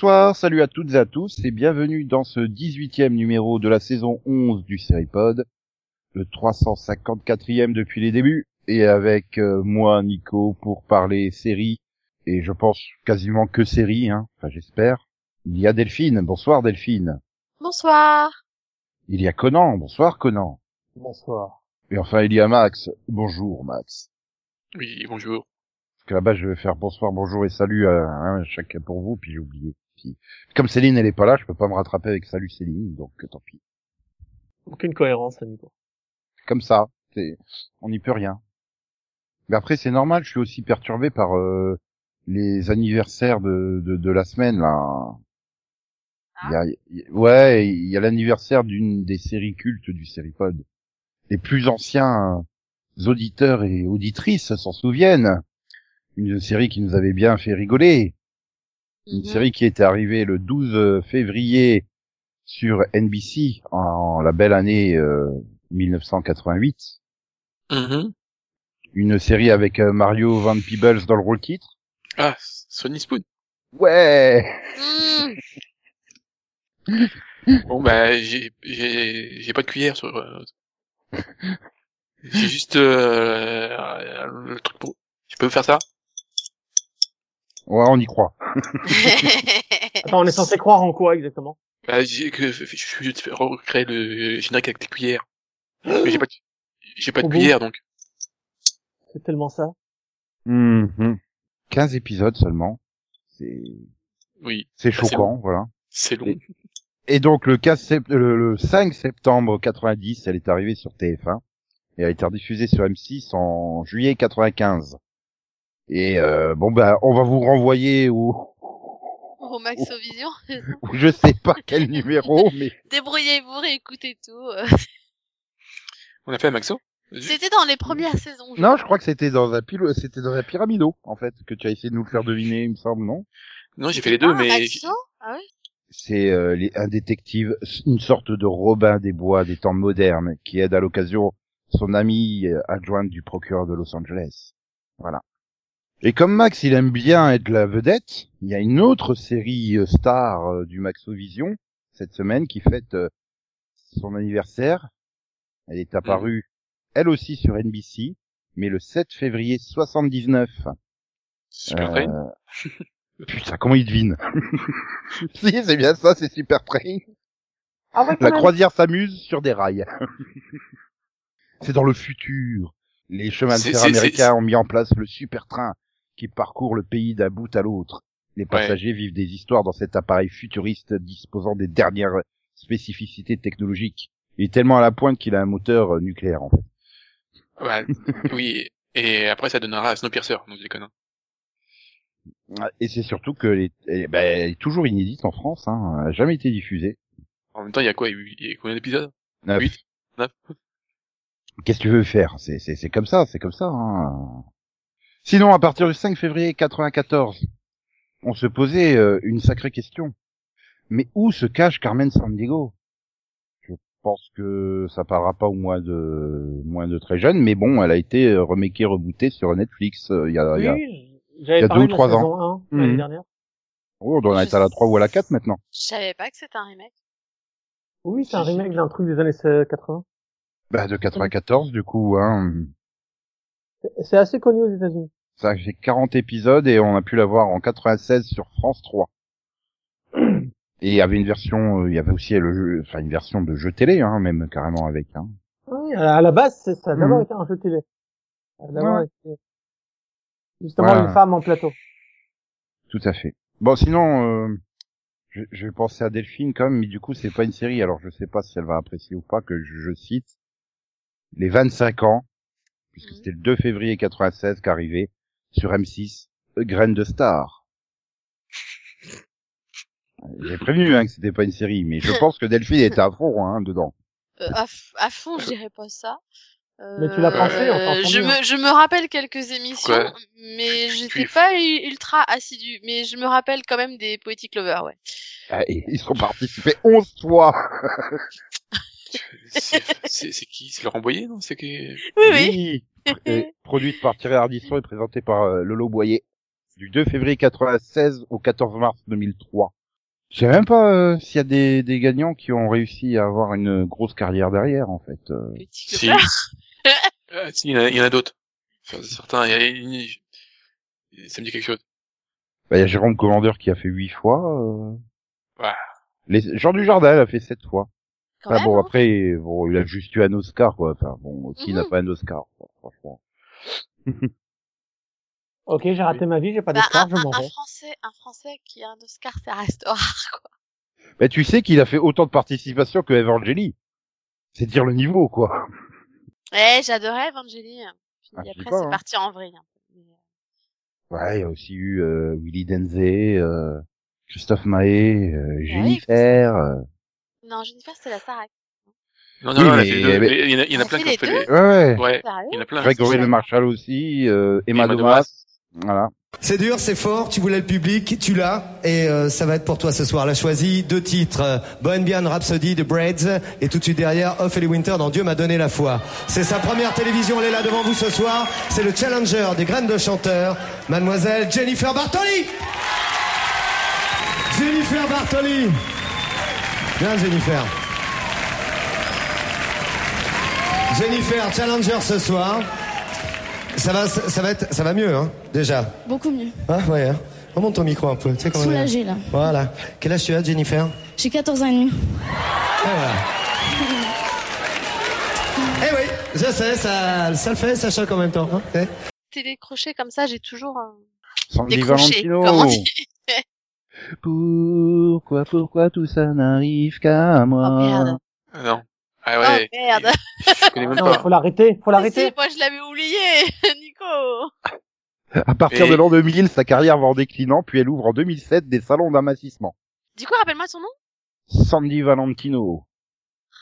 bonsoir, salut à toutes et à tous et bienvenue dans ce 18e numéro de la saison 11 du Seripod, le 354e depuis les débuts et avec euh, moi Nico pour parler série et je pense quasiment que série, hein, enfin j'espère. Il y a Delphine, bonsoir Delphine. Bonsoir. Il y a Conan, bonsoir Conan. Bonsoir. Et enfin il y a Max, bonjour Max. Oui, bonjour. Parce que là-bas je vais faire bonsoir, bonjour et salut à hein, chacun pour vous, puis j'ai oublié. Puis, comme Céline elle est pas là, je peux pas me rattraper avec salut Céline, donc euh, tant pis. Aucune cohérence, Nico. Comme ça, c'est, on n'y peut rien. Mais après c'est normal, je suis aussi perturbé par euh, les anniversaires de, de, de la semaine là. Il y a, il- ouais, il y a l'anniversaire d'une des séries cultes du Seripod. Les plus anciens auditeurs et auditrices s'en souviennent. Une série qui nous avait bien fait rigoler. Une Mhm. série qui était arrivée le 12 février sur NBC en la belle année euh, 1988. Mhm. Une série avec euh, Mario Van Peebles dans le rôle titre. Ah, Sony Spoon. Ouais Mmh. Bon, bah, j'ai, j'ai, pas de cuillère sur, euh, j'ai juste, euh, le truc pour, je peux faire ça? Ouais, on y croit. Attends, on est censé croire en quoi exactement? Bah, j'ai que, je suis recréer le générique avec des cuillères. Mais j'ai pas de, j'ai pas de bon cuillère, donc. C'est tellement ça. Mhm. 15 épisodes seulement. C'est Oui. c'est c'est choquant, voilà. C'est long. Et- Et donc le 15 sept- le, le 5 septembre 90, elle est arrivée sur TF1 et a été rediffusée sur M6 en juillet 95. Et euh, bon ben on va vous renvoyer au, Au Maxovision. au je sais pas quel numéro mais Débrouillez-vous, réécoutez tout. euh. On a fait un Maxo? C'était dans les premières saisons. je non, crois. je crois que c'était dans un pilo, c'était dans un pyramido en fait que tu as essayé de nous le faire deviner, il me semble, non? Non, j'ai fait les deux, Ah, mais Maxo Ah oui C'est euh, les- un détective, une sorte de Robin des Bois des temps modernes, qui aide à l'occasion son ami euh, adjointe du procureur de Los Angeles. Voilà. Et comme Max, il aime bien être la vedette, il y a une autre série euh, star euh, du Maxovision cette semaine qui fête euh, son anniversaire. Elle est apparue, elle aussi sur NBC, mais le 7 février 79. Super Train. Euh, Putain, comment il devine? Si, c'est bien ça, c'est Super Train. Ah ouais, La croisière s'amuse sur des rails. c'est dans le futur. Les chemins de fer américains ont mis en place le super train qui parcourt le pays d'un bout à l'autre. Les passagers vivent des histoires dans cet appareil futuriste disposant des dernières spécificités technologiques. Il est tellement à la pointe qu'il a un moteur euh, nucléaire en fait. Ouais, oui. Et après, ça donnera à Snowpiercer, donc je déconne. hein. Et c'est surtout que les- eh ben, elle est toujours inédite en France, hein, elle a jamais été diffusée. En même temps, il y a quoi? Il y a combien d'épisodes? Neuf. Huit? Neuf? Qu'est-ce que tu veux faire? C'est comme ça, c'est comme ça. Hein. Sinon, à partir du 5 février 94, on se posait euh, une sacrée question. Mais où se cache Carmen Sandiego? Je pense que ça parlera pas au moins de moins de très jeune, mais bon, elle a été euh, remakée, rebootée sur Netflix. euh, Il y a, il y a... Oui, y a deux ou de trois saison 1 l'année Mhm. dernière. Oh, on doit en être à la 3 ou à la 4 maintenant. Je savais pas que c'était un remake. Oui, c'est un remake d'un truc des années euh, 80. Bah, de 94 du coup. Hein. C'est- C'est assez connu aux États-Unis. Ça fait 40 épisodes et on a pu la voir en 96 sur France 3. Et il y avait une version, euh, il y avait aussi le jeu, enfin une version de jeu télé, hein, même carrément avec. Hein. Oui, à la, base, c'est- ça a d'abord Mhm. été un jeu télé. Ça a d'abord Ouais. été justement Voilà. une femme en plateau. Tout à fait. Bon, sinon, euh, je, je penser à Delphine quand même, mais du coup, c'est pas une série, alors je sais pas si elle va apprécier ou pas que je, je cite les 25 ans, puisque Mhm. c'était le 2 février 96 qu'arrivait sur M6, Graine de Star. J'ai prévenu hein, que c'était pas une série, mais je pense que Delphine était à fond hein, dedans. Euh, à, fond, je dirais pas ça. Mais tu l'as pensé, Euh, on je me, je me rappelle quelques émissions, Quoi mais j'étais pas ultra assidue. Mais je me rappelle quand même des Poetic Lovers, ouais. Ah, et ils ont participé 11 fois. C'est c'est- c'est qui? C'est Laurent Boyer, non? C'est qui? Oui, oui. Et produite par Thierry Ardisson et présentée par euh, Lolo Boyer. Du 2 février 96 au 14 mars 2003. Je sais même pas euh, s'il y a des, des gagnants qui ont réussi à avoir une grosse carrière derrière, en fait. euh. Si. Ah, si, il y en a, il y en a d'autres. Enfin, certains, il y a, il- ça me dit quelque chose. Bah, il y a Jérôme Commandeur qui a fait 8 fois. Euh... Ouais. Les... Jean Dujardin elle a fait 7 fois. Quand Enfin, même, bon, hein. après, bon, il a juste eu un Oscar, quoi. Enfin, bon, qui n'a Mhm. pas un Oscar, quoi, franchement. Ok, j'ai raté ma vie, j'ai pas Bah, d'escar, un, je m'en un- un vais. français, un français qui a un Oscar, ça reste rare, quoi. Mais tu sais qu'il a fait autant de participations que Evangeli. C'est dire le niveau, quoi. Eh, j'adorais Evangeli. Puis Ah, après, c'est hein. parti en vrille. euh, Ouais, il y a aussi eu euh, Willy Denzé, euh, Christophe Mahé, euh, oui. Jennifer. Non, Jennifer, c'était la Starac. Non, non, Oui, non, elle a mais- fait deux- mais- mais il y en a, il y en a Elle a plein qui ont fait les... Ouais, ouais. Il y en a plein. Grégory c'est Le ça. Marchal aussi, euh, Emma, Emma Domas. Voilà. C'est dur, c'est fort, tu voulais le public, tu l'as, et euh, ça va être pour toi ce soir. Elle a choisi deux titres, euh, Bohemian Rhapsody de Braids, et tout de suite derrière, Ophélie Winter dans Dieu m'a donné la foi. C'est sa première télévision, elle est là devant vous ce soir. C'est le challenger des graines de chanteur, mademoiselle Jennifer Bartoli Jennifer Bartoli Bien Jennifer. Jennifer, challenger ce soir. Ça va, ça, va être, ça va mieux, hein, déjà. Beaucoup mieux. Ah ouais, hein. remonte ton micro un peu. Tu sais Soulagée là. Voilà. Quel âge tu as, Jennifer? J'ai 14 ans et demi. Et voilà. Eh oui, je sais, ça, ça le fait, ça choque en même temps. Hein. Télécrochet comme ça, j'ai toujours euh, Sandy décroché, Valentino. comme on dit. Pourquoi, pourquoi tout ça n'arrive qu'à moi Oh merde. Ah non. Ah Oh ouais, merde. je connais même Non, pas. faut l'arrêter, faut Si, l'arrêter. moi je l'avais oublié, Nico. À partir Et- de l'an 2000, sa carrière va en déclinant, puis elle ouvre en 2007 des salons d'amassissement. Du coup, rappelle-moi son nom. Sandy Valentino.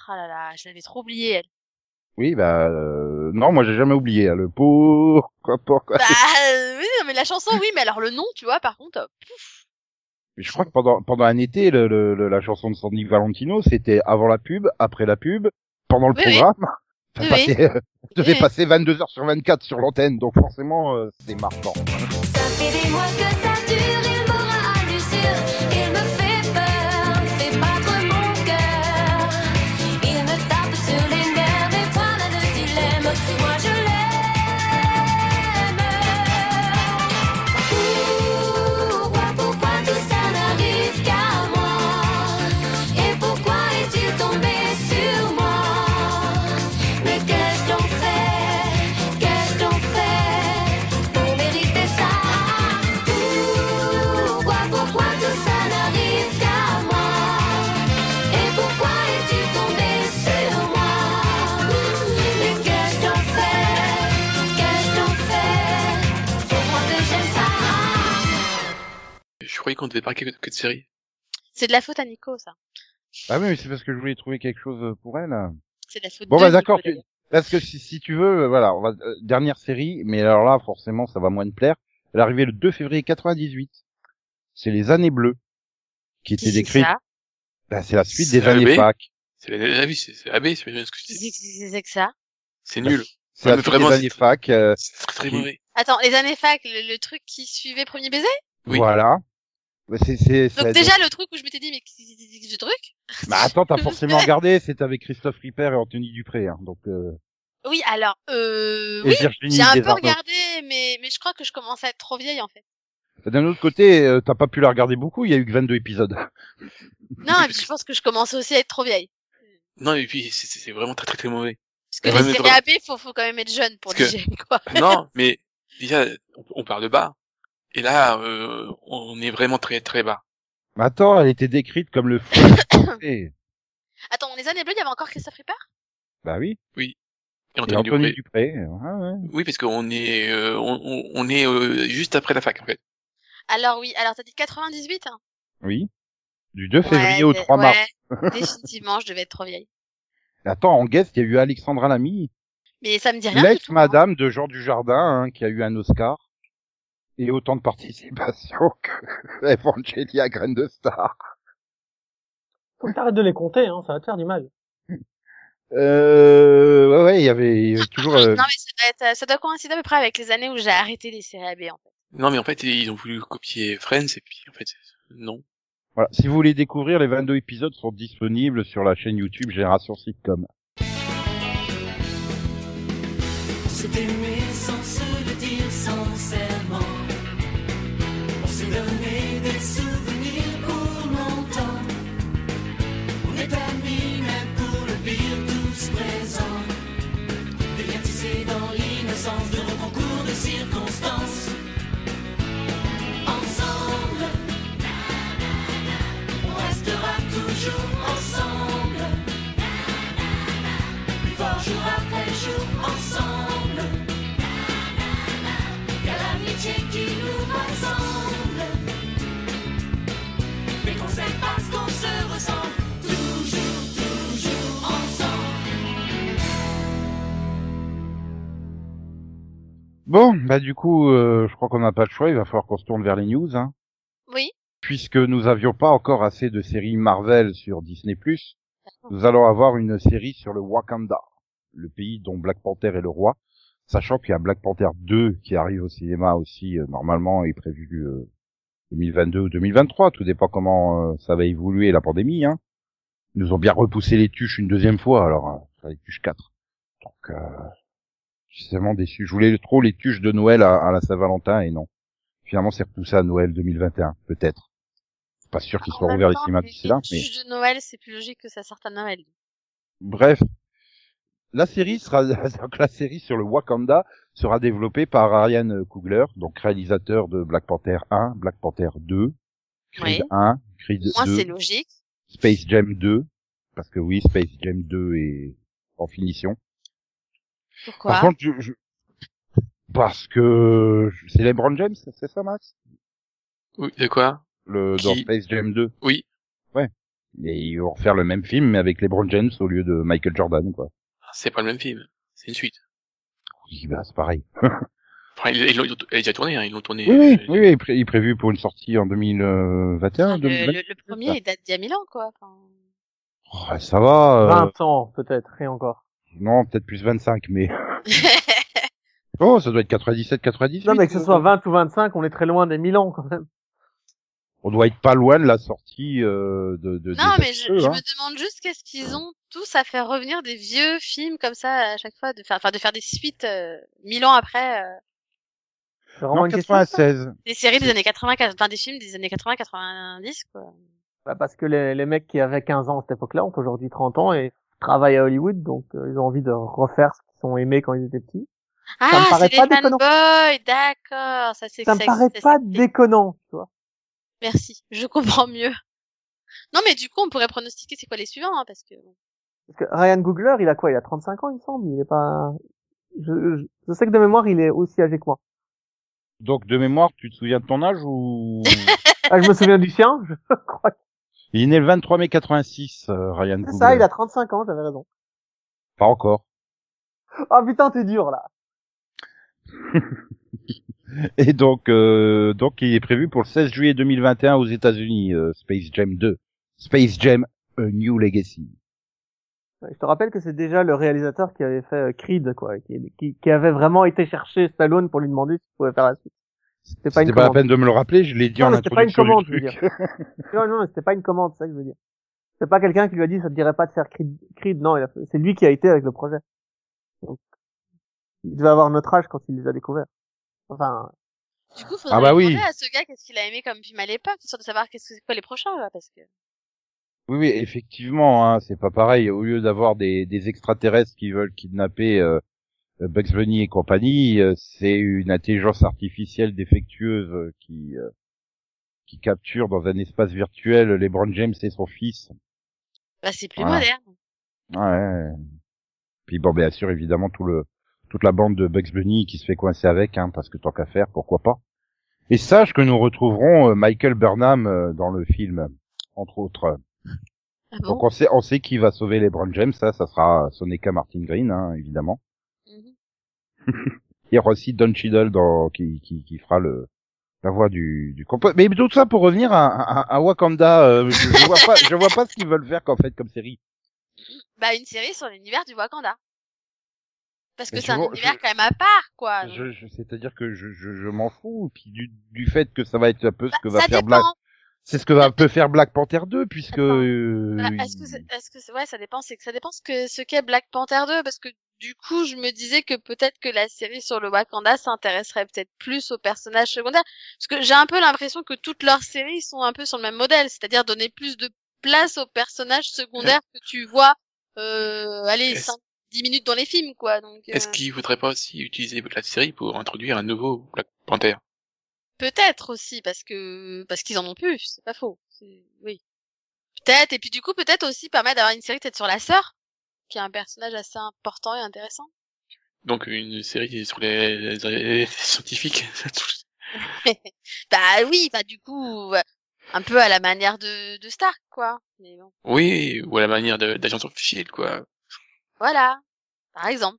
Ah là là, je l'avais trop oublié, elle. Oui, bah euh, non, moi j'ai jamais oublié hein, le pourquoi, pourquoi. Bah euh, oui, non, mais la chanson, oui, mais alors le nom, tu vois, par contre, euh, pouf. Mais Je crois que pendant pendant un été, le, le- le- la chanson de Sandy Valentino, c'était avant la pub, après la pub, pendant le Oui, oui. programme. Ça Oui, passait, euh, devait oui. passer 22 heures sur 24 sur l'antenne, donc forcément euh, c'est marquant. Ça fait des mois que croyais qu'on devait parler que, que de séries. C'est de la faute à Nico, ça. Ah oui, mais c'est parce que je voulais trouver quelque chose pour elle. C'est de la faute Bon de bah Nico, d'accord, tu- parce que si, si tu veux, euh, voilà, on va euh, dernière série, mais alors là forcément ça va moins te plaire. Elle est arrivée le 2 février 98. C'est les années bleues qui étaient décrites. ça? Bah, c'est la suite des années fac. C'est la, ah oui, c'est AB, c'est bien ce que je Qui dis. c'est que ça? C'est nul. C'est Ouais, la mais suite vraiment, des années fac. euh, C'est très très Qui- mauvais. Attends, les années fac, le, le truc qui suivait Premier Baiser? Oui. Bah, c'est c'est. Donc c'est- déjà, le truc où je m'étais dit, mais qu'est-ce que c'est que ce truc? Bah attends, t'as forcément regardé. C'est avec Christophe Ripper et Anthony Dupré, hein, donc. Euh... Oui, alors, euh, et oui, j'ai un peu regardé, mais, mais je crois que je commence à être trop vieille, en fait. D'un autre côté, euh, t'as pas pu la regarder beaucoup. Il y a eu que 22 épisodes. Non, et puis je pense que je commençais aussi à être trop vieille. Non, et puis c'est- vraiment très très très mauvais. Parce que les séries AB, faut, faut quand même être jeune pour Parce que- digérer, quoi. non, mais déjà, on, on part de bas. Et là, euh, on est vraiment très très bas. Mais attends, elle était décrite comme le fou. français. Attends, les années bleues, il y avait encore Christophe Ripper bah oui. Et Et Anthony Anthony Dupré. Dupré. ouais, ouais. Oui, parce qu'on est, euh, on, on- on est euh, juste après la fac en fait. Alors oui, alors t'as dit 98 hein? Oui. Du 2 février Ouais, au 3 mars. ouais, définitivement, je devais être trop vieille. Attends, en guest, il y a eu Alexandra Lamy, Mais ça me dit rien tout. hein. l'ex-madame de Jean Dujardin, hein, qui a eu un Oscar. Et autant de participation que Evangelia Graine de Star. Faut que t'arrêtes de les compter, hein, ça va te faire du mal. Euh, ouais, ouais, il y avait, il y avait toujours. euh, Non, mais ça doit, être- ça doit coïncider à peu près avec les années où j'ai arrêté les séries AB, en fait. Non, mais en fait, ils ont voulu copier Friends et puis en fait, non. Voilà. Si vous voulez découvrir, les 22 épisodes sont disponibles sur la chaîne YouTube Génération Sitcom. s'est Bon, bah du coup, euh, je crois qu'on n'a pas le choix. Il va falloir qu'on se tourne vers les news, hein, Oui. puisque nous avions pas encore assez de séries Marvel sur Disney+. Nous allons avoir une série sur le Wakanda, le pays dont Black Panther est le roi, sachant qu'il y a Black Panther 2 qui arrive au cinéma aussi, euh, normalement, est prévu euh, 2022 ou 2023, tout dépend comment euh, ça va évoluer la pandémie. Hein. Ils nous ont bien repoussé les tuches une deuxième fois, alors euh, les tuches 4. Donc, euh, je suis vraiment déçu. Je voulais trop les tuches de Noël à, à la Saint-Valentin et non. Finalement, c'est repoussé à Noël 2021, peut-être. Pas sûr qu'ils En soient ouverts les cinémas les d'ici là, mais tuches de Noël, c'est plus logique que ça sorte à Noël. bref. La série sera, donc la série sur le Wakanda sera développée par Ryan Coogler, donc réalisateur de Black Panther 1, Black Panther 2, Creed Oui. 1, Creed Moi, 2, c'est logique. Space Jam 2, parce que oui, Space Jam 2 est en finition. Pourquoi? Par contre, je, je- parce que c'est LeBron James, c'est ça, Max? Oui, de quoi? Le dans Qui? Space Jam 2. Oui. Ouais. Et ils vont refaire le même film, mais avec LeBron James au lieu de Michael Jordan, quoi. C'est pas le même film. C'est une suite. Oui, bah, c'est pareil. Enfin, ils ils l'ont déjà tourné, hein. Ils l'ont tourné. Oui, oui, euh, oui, oui, il est pré- il est prévu pour une sortie en 2021, Enfin, le, 2020. le, le premier, il date d'il y a mille ans, quoi. Enfin, Oh, ouais, ça va. euh, 20 ans, peut-être, et encore. Non, peut-être plus 25, mais oh, ça doit être 97, 98. Non, mais que ce soit 20 ou 25, on est très loin des 1000 ans, quand même. On doit être pas loin de la sortie euh, de. de non, mais je, je hein. me demande juste qu'est-ce qu'ils ont tous à faire revenir des vieux films comme ça à chaque fois, de faire, enfin, de faire des suites euh, mille ans après, euh, C'est vraiment Non, une question. ça 96. des séries des années 80, enfin des films des années 80, 90, quoi. Bah, parce que les, les mecs qui avaient 15 ans à cette époque-là ont aujourd'hui 30 ans et travaillent à Hollywood, donc euh, ils ont envie de refaire ce qu'ils ont aimé quand ils étaient petits. Ah, me paraît c'est pas les déconnant. fanboys, d'accord, ça c'est Ça me ça paraît pas ça déconnant, tu vois. Merci, je comprends mieux. Non, mais du coup, on pourrait pronostiquer c'est quoi les suivants, hein, parce que Parce que Ryan Googler, il a quoi? Il a 35 ans, il me semble. Il est pas. Je, je, je sais que de mémoire, il est aussi âgé que moi. Donc de mémoire, tu te souviens de ton âge ou? Ah, je me souviens du sien. Je crois que Il est né le 23 mai 86, euh, Ryan c'est ça. Il a 35 ans. J'avais raison. Pas encore. Ah putain, t'es dur là. Et donc, euh, donc il est prévu pour le 16 juillet 2021 aux États-Unis, euh, Space Jam 2. Space Jam A New Legacy. Ouais, Je te rappelle que c'est déjà le réalisateur qui avait fait Creed, quoi, qui, qui, qui avait vraiment été chercher Stallone pour lui demander s'il pouvait faire la suite. C'était pas une pas la commande. peine de me le rappeler, je l'ai dit Non, en c'était pas une introduction commande, du je veux truc. Non, non, c'était pas une commande, c'est ça que je veux dire. C'est pas quelqu'un qui lui a dit ça te dirait pas de faire Creed, Creed non, fait- c'est lui qui a été avec le projet. Donc, il devait avoir notre âge quand il les a découverts. Enfin, du coup, faudrait Ah bah oui. demander à ce gars qu'est-ce qu'il a aimé comme film à l'époque, histoire de savoir qu'est-ce que c'est quoi les prochains, là, parce que. Oui, oui, effectivement, hein, c'est pas pareil. Au lieu d'avoir des, des extraterrestres qui veulent kidnapper euh, Bugs Bunny et compagnie, euh, c'est une intelligence artificielle défectueuse euh, qui euh, qui capture dans un espace virtuel LeBron James et son fils. Bah, c'est plus Voilà. moderne. Ouais. Puis bon, bien sûr, évidemment, tout le toute la bande de Bugs Bunny qui se fait coincer avec, hein, parce que tant qu'à faire, pourquoi pas. Et sache que nous retrouverons Michael Burnham dans le film, entre autres. Ah Donc bon? on sait, on sait qui va sauver LeBron James, ça, ça sera Soneca Martin Green, hein, évidemment. Il y aura aussi Don Cheadle dans, qui, qui, qui fera le, la voix du, du compo- Mais tout ça pour revenir à, à, à Wakanda, euh, je, je vois pas, je vois pas ce qu'ils veulent faire qu'en fait comme série. Bah, une série sur l'univers du Wakanda. Parce que c'est un vois- univers je- quand même à part, quoi. Je, je, c'est-à-dire que je, je, je m'en fous, puis du, du fait que ça va être un peu ce que va Bah, faire dépend. Black, c'est ce que va un peu faire Black Panther 2, puisque euh, Voilà, Est-ce que, c'est- est-ce que c'est, ouais, ça dépend, c'est que ça dépend ce que, ce qu'est Black Panther 2, parce que du coup, je me disais que peut-être que la série sur le Wakanda s'intéresserait peut-être plus aux personnages secondaires, parce que j'ai un peu l'impression que toutes leurs séries sont un peu sur le même modèle, c'est-à-dire donner plus de place aux personnages secondaires que tu vois, euh, allez, Est-ce- 5, 10 minutes dans les films, quoi, donc, euh, Est-ce qu'il faudrait pas aussi utiliser la série pour introduire un nouveau Black Panther? Peut-être aussi, parce que, parce qu'ils en ont plus, c'est pas faux, oui. Peut-être, et puis du coup, peut-être aussi permettre d'avoir une série peut-être sur la sœur, qui est un personnage assez important et intéressant. Donc une série sur les, les- les scientifiques. Bah oui, bah du coup, euh, un peu à la manière de, de Stark, quoi. Mais bon, oui, ou à la manière d'Agents of Shield, quoi. voilà, par exemple.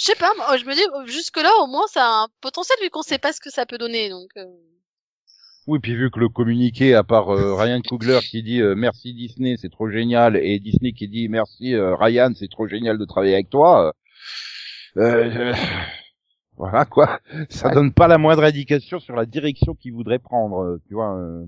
Je sais pas, moi, je me dis, euh, jusque-là, au moins, ça a un potentiel vu qu'on sait pas ce que ça peut donner, donc... euh, oui, puis vu que le communiqué, à part euh, Ryan Coogler qui dit euh, merci Disney, c'est trop génial, et Disney qui dit merci euh, Ryan, c'est trop génial de travailler avec toi. euh, euh, voilà quoi, ça Ouais. donne pas la moindre indication sur la direction qu'il voudrait prendre, euh, tu vois. euh.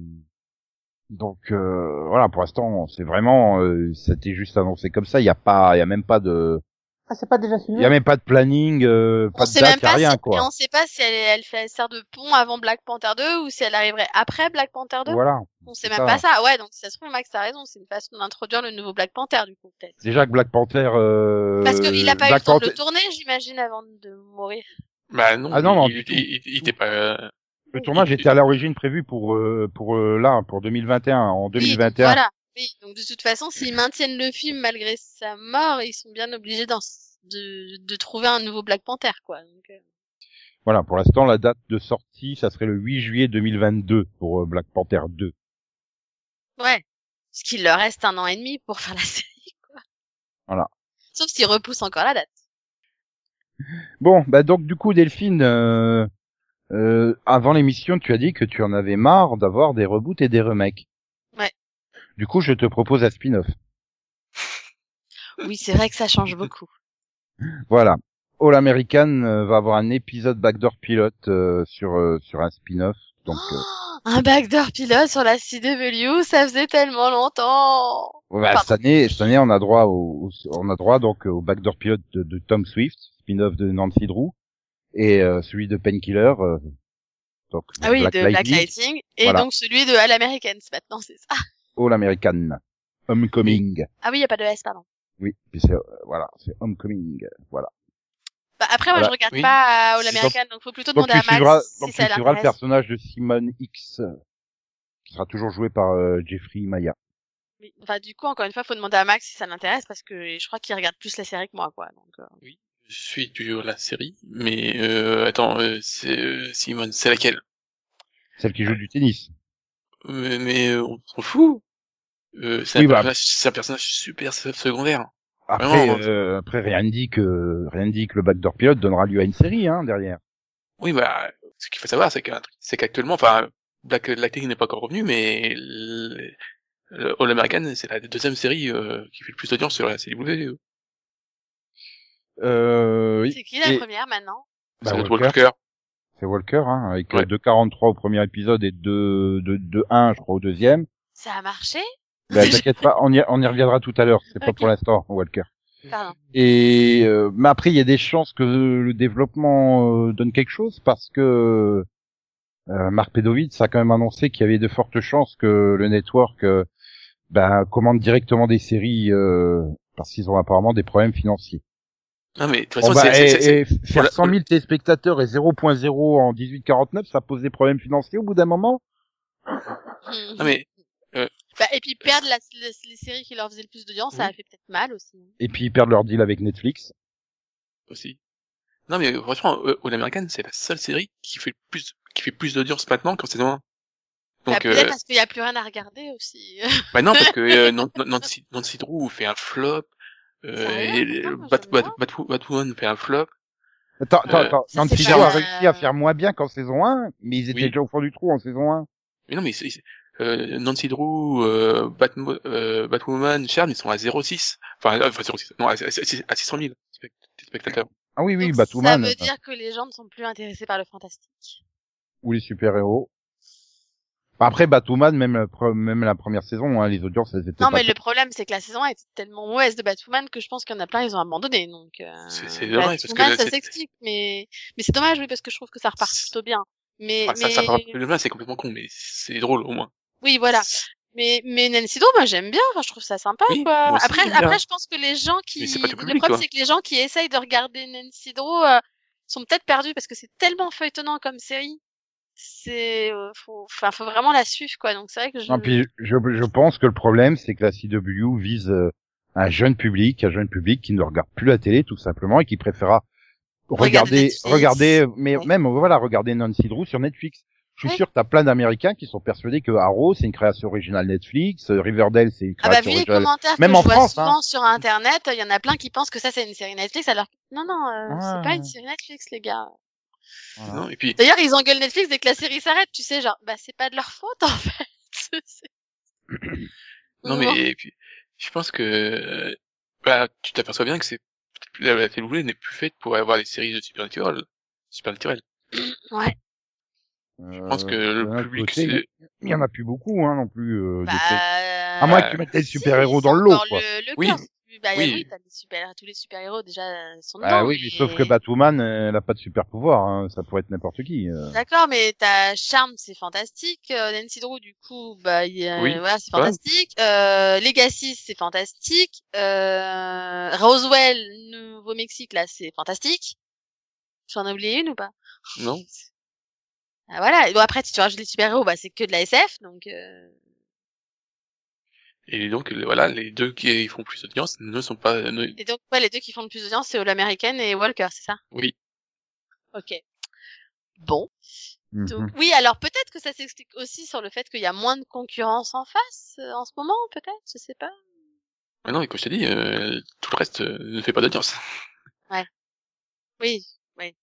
Donc euh, voilà, pour l'instant, c'est vraiment, euh, c'était juste annoncé comme ça. Il y a pas, il y a même pas de, Ah, c'est pas déjà il filmé y a même pas de planning, euh, on pas de sait date, même pas rien si, et quoi. on sait pas si elle, elle fait, elle sert de pont avant Black Panther 2 ou si elle arriverait après Black Panther 2. Voilà. On sait même ça. pas ça. Ouais, donc si ça se trouve, Max a raison, c'est une façon d'introduire le nouveau Black Panther, du coup, peut-être. Déjà que Black Panther. Euh, Parce qu'il a pas eu le temps de le tourner, j'imagine, avant de mourir. Bah non, Ah non, non, il, il, il- il était pas... euh, Le tournage Il- était à l'origine prévu pour euh, pour euh, là pour 2021 en Oui, donc 2021. voilà. Oui, donc de toute façon, s'ils maintiennent le film malgré sa mort, ils sont bien obligés d'en- de, de trouver un nouveau Black Panther, quoi. Donc, euh, Voilà, pour l'instant la date de sortie, ça serait le 8 juillet 2022 pour euh, Black Panther 2. ouais. Parce qu'il leur reste un an et demi pour faire la série, quoi. Voilà. Sauf s'ils repoussent encore la date. Bon, bah donc du coup Delphine euh, euh, avant l'émission, tu as dit que tu en avais marre d'avoir des reboots et des remakes. Du coup, je te propose un spin-off. Oui, c'est vrai que ça change beaucoup. Voilà. All American euh, va avoir un épisode backdoor pilote euh, sur euh, sur un spin-off. Donc euh, Un backdoor pilote sur la CW, ça faisait tellement longtemps. Cette année, cette année, on a droit au, on a droit donc au backdoor pilote de, de Tom Swift, spin-off de Nancy Drew, et euh, celui de Painkiller, euh, donc Ah oui, de Black Lightning, Lighting. Et Voilà. donc celui de All Americans maintenant, c'est ça. All American, Homecoming. Ah oui, y a pas de S, pardon. Oui, puis c'est euh, voilà, c'est Homecoming, voilà. Bah, après, moi, Voilà. je regarde Oui. pas euh, All American, donc faut plutôt demander tu à Max suivras, si donc tu ça suivras le personnage de Simon X, qui sera toujours joué par euh, Jeffrey Maya. Oui. Enfin, du coup, encore une fois, faut demander à Max si ça l'intéresse parce que je crois qu'il regarde plus la série que moi, quoi. Donc, euh, Je suis toujours la série, mais euh, attends, euh, c'est euh, Simone, c'est laquelle? Celle qui joue du tennis. Euh, Mais euh, on s'en fout. Euh, c'est Oui, un, bah. personnage- c'est un personnage super se- secondaire. Après, Vraiment, euh, après rien ne dit que rien ne dit que le backdoor pilote donnera lieu à une série hein, derrière. Oui, bah, ce qu'il faut savoir, c'est qu'un truc- c'est qu'actuellement, enfin, Black Lightning n'est pas encore revenu, mais le, le All American, c'est la deuxième série euh, qui fait le plus d'audience sur la CW. Euh, oui. c'est qui la Et- première maintenant? Bah, c'est Walker. Walker. C'est Walker, hein, avec Ouais. euh, 2,43 au premier épisode et 2, 2, 2, 1, je crois, au deuxième. Ça a marché? Bah, t'inquiète pas, on y, on y reviendra tout à l'heure. C'est pas pour l'instant, Walker. Pardon. Et euh, mais après, il y a des chances que le développement euh, donne quelque chose parce que euh, Marc Pedovitz a quand même annoncé qu'il y avait de fortes chances que le network euh, ben, commande directement des séries euh, parce qu'ils ont apparemment des problèmes financiers. Non, mais de toute Bon, façon, bah, c'est- et- c'est- c'est- et faire Voilà. 100 000 téléspectateurs et 0.0 en 1849, ça pose des problèmes financiers au bout d'un moment? non, mais Bah, et puis perdre la, les, les séries qui leur faisaient le plus d'audience, ça a fait peut-être mal aussi. Et puis ils perdent leur deal avec Netflix. aussi. Non, mais euh, franchement, euh, All American, c'est la seule série qui fait plus, qui fait plus d'audience maintenant qu'en saison 1. Bah, Donc, peut-être euh, parce qu'il y a plus rien à regarder aussi. bah non, parce que euh, Nan- Nan- Nancy, Nancy Drew fait un flop, euh, euh, Batwoman fait un flop. Attends, attends, Euh, attends. Nancy Drew a réussi à faire moins bien qu'en saison 1, mais ils étaient Oui. déjà au fond du trou en saison 1. Mais non, mais c'est- c'est- euh, Nancy Drew, euh, Batmo- euh, Batwoman, Charm, ils sont à 0,6. Enfin, euh, enfin 0,6. Non, à, à, à 600 000 spect- spectateurs. Ah oui, oui, Donc, Batwoman. Ça veut dire que les gens ne sont plus intéressés par le fantastique. Ou les super-héros. Après, Batwoman, même la, pre- même la première saison, hein, les audiences, elles étaient Non, pas mais le problème, c'est que la saison 1 était tellement mauvaise de Batwoman que je pense qu'il y en a plein, ils ont abandonné. Donc, euh, C'est- dommage, parce que Batwoman, là, ça s'explique, mais mais c'est dommage, oui, parce que je trouve que ça repart plutôt bien. Mais Enfin, ça, mais ça part le mal, c'est complètement con, mais c'est drôle au moins. oui, voilà. Mais mais Nancy Drew, moi j'aime bien. Enfin, je trouve ça sympa, Oui, quoi. Après bien. après, je pense que les gens qui Mais c'est pas tout le public, problème, c'est que les gens qui essayent de regarder Nancy Drew euh, sont peut-être perdus parce que c'est tellement feuilletonnant comme série. C'est euh, faut enfin faut vraiment la suivre, quoi. Donc c'est vrai que je Non, puis je, je pense que le problème, c'est que la CW vise euh, un jeune public, un jeune public qui ne regarde plus la télé, tout simplement, et qui préférera Regarder regarder, regarder, mais Ouais. même, voilà, regarder Nancy Drew sur Netflix. Je suis Ouais. sûr que t'as plein d'Américains qui sont persuadés que Arrow, c'est une création originale Netflix, euh, Riverdale, c'est une Ah bah création vu les commentaires Même que en je vois France, souvent sur internet, il y en a plein qui pensent que ça c'est une série Netflix alors non non, euh, c'est Ouais. pas une série Netflix les gars. Voilà. Non, et puis, D'ailleurs, ils engueulent Netflix dès que la série s'arrête, tu sais genre bah c'est pas de leur faute en fait. Non, mais, et puis, je pense que, euh, bah, tu t'aperçois bien que c'est, la, la télé n'est plus faite pour avoir des séries de supernatural. Supernatural. ouais. Je pense que le public, c'est- il y en a plus beaucoup, hein, non plus. Euh, Bah. À moins que tu mettes des si, super-héros dans le lot, encore quoi. Le, le Oui. Bah, Oui. oui, t'as des super, tous les super-héros déjà sont dedans. Ah oui, mais sauf que Batwoman, euh, elle a pas de super pouvoir, hein, ça pourrait être n'importe qui. euh. D'accord, mais t'as Charm, c'est fantastique. Euh, Nancy Drew, du coup, bah, il y a- Oui, voilà, c'est fantastique. Euh, Legacy, c'est fantastique. Euh, Roswell, Nouveau-Mexique, là, c'est fantastique. J'en ai oublié une ou pas? Non? ah, Voilà. Et bon, après, si tu rajoutes les super-héros, bah, c'est que de la SF, donc. Euh... Et donc, voilà, les deux qui font plus d'audience ne sont pas, ne- Et donc, ouais, les deux qui font le plus d'audience, c'est All American et Walker, c'est ça? Oui. Ok. Bon. Mhm. Donc, oui, alors peut-être que ça s'explique aussi sur le fait qu'il y a moins de concurrence en face euh, en ce moment, peut-être, je sais pas. Mais non, mais comme je t'ai dit, euh, tout le reste euh, ne fait pas d'audience. Oui, oui.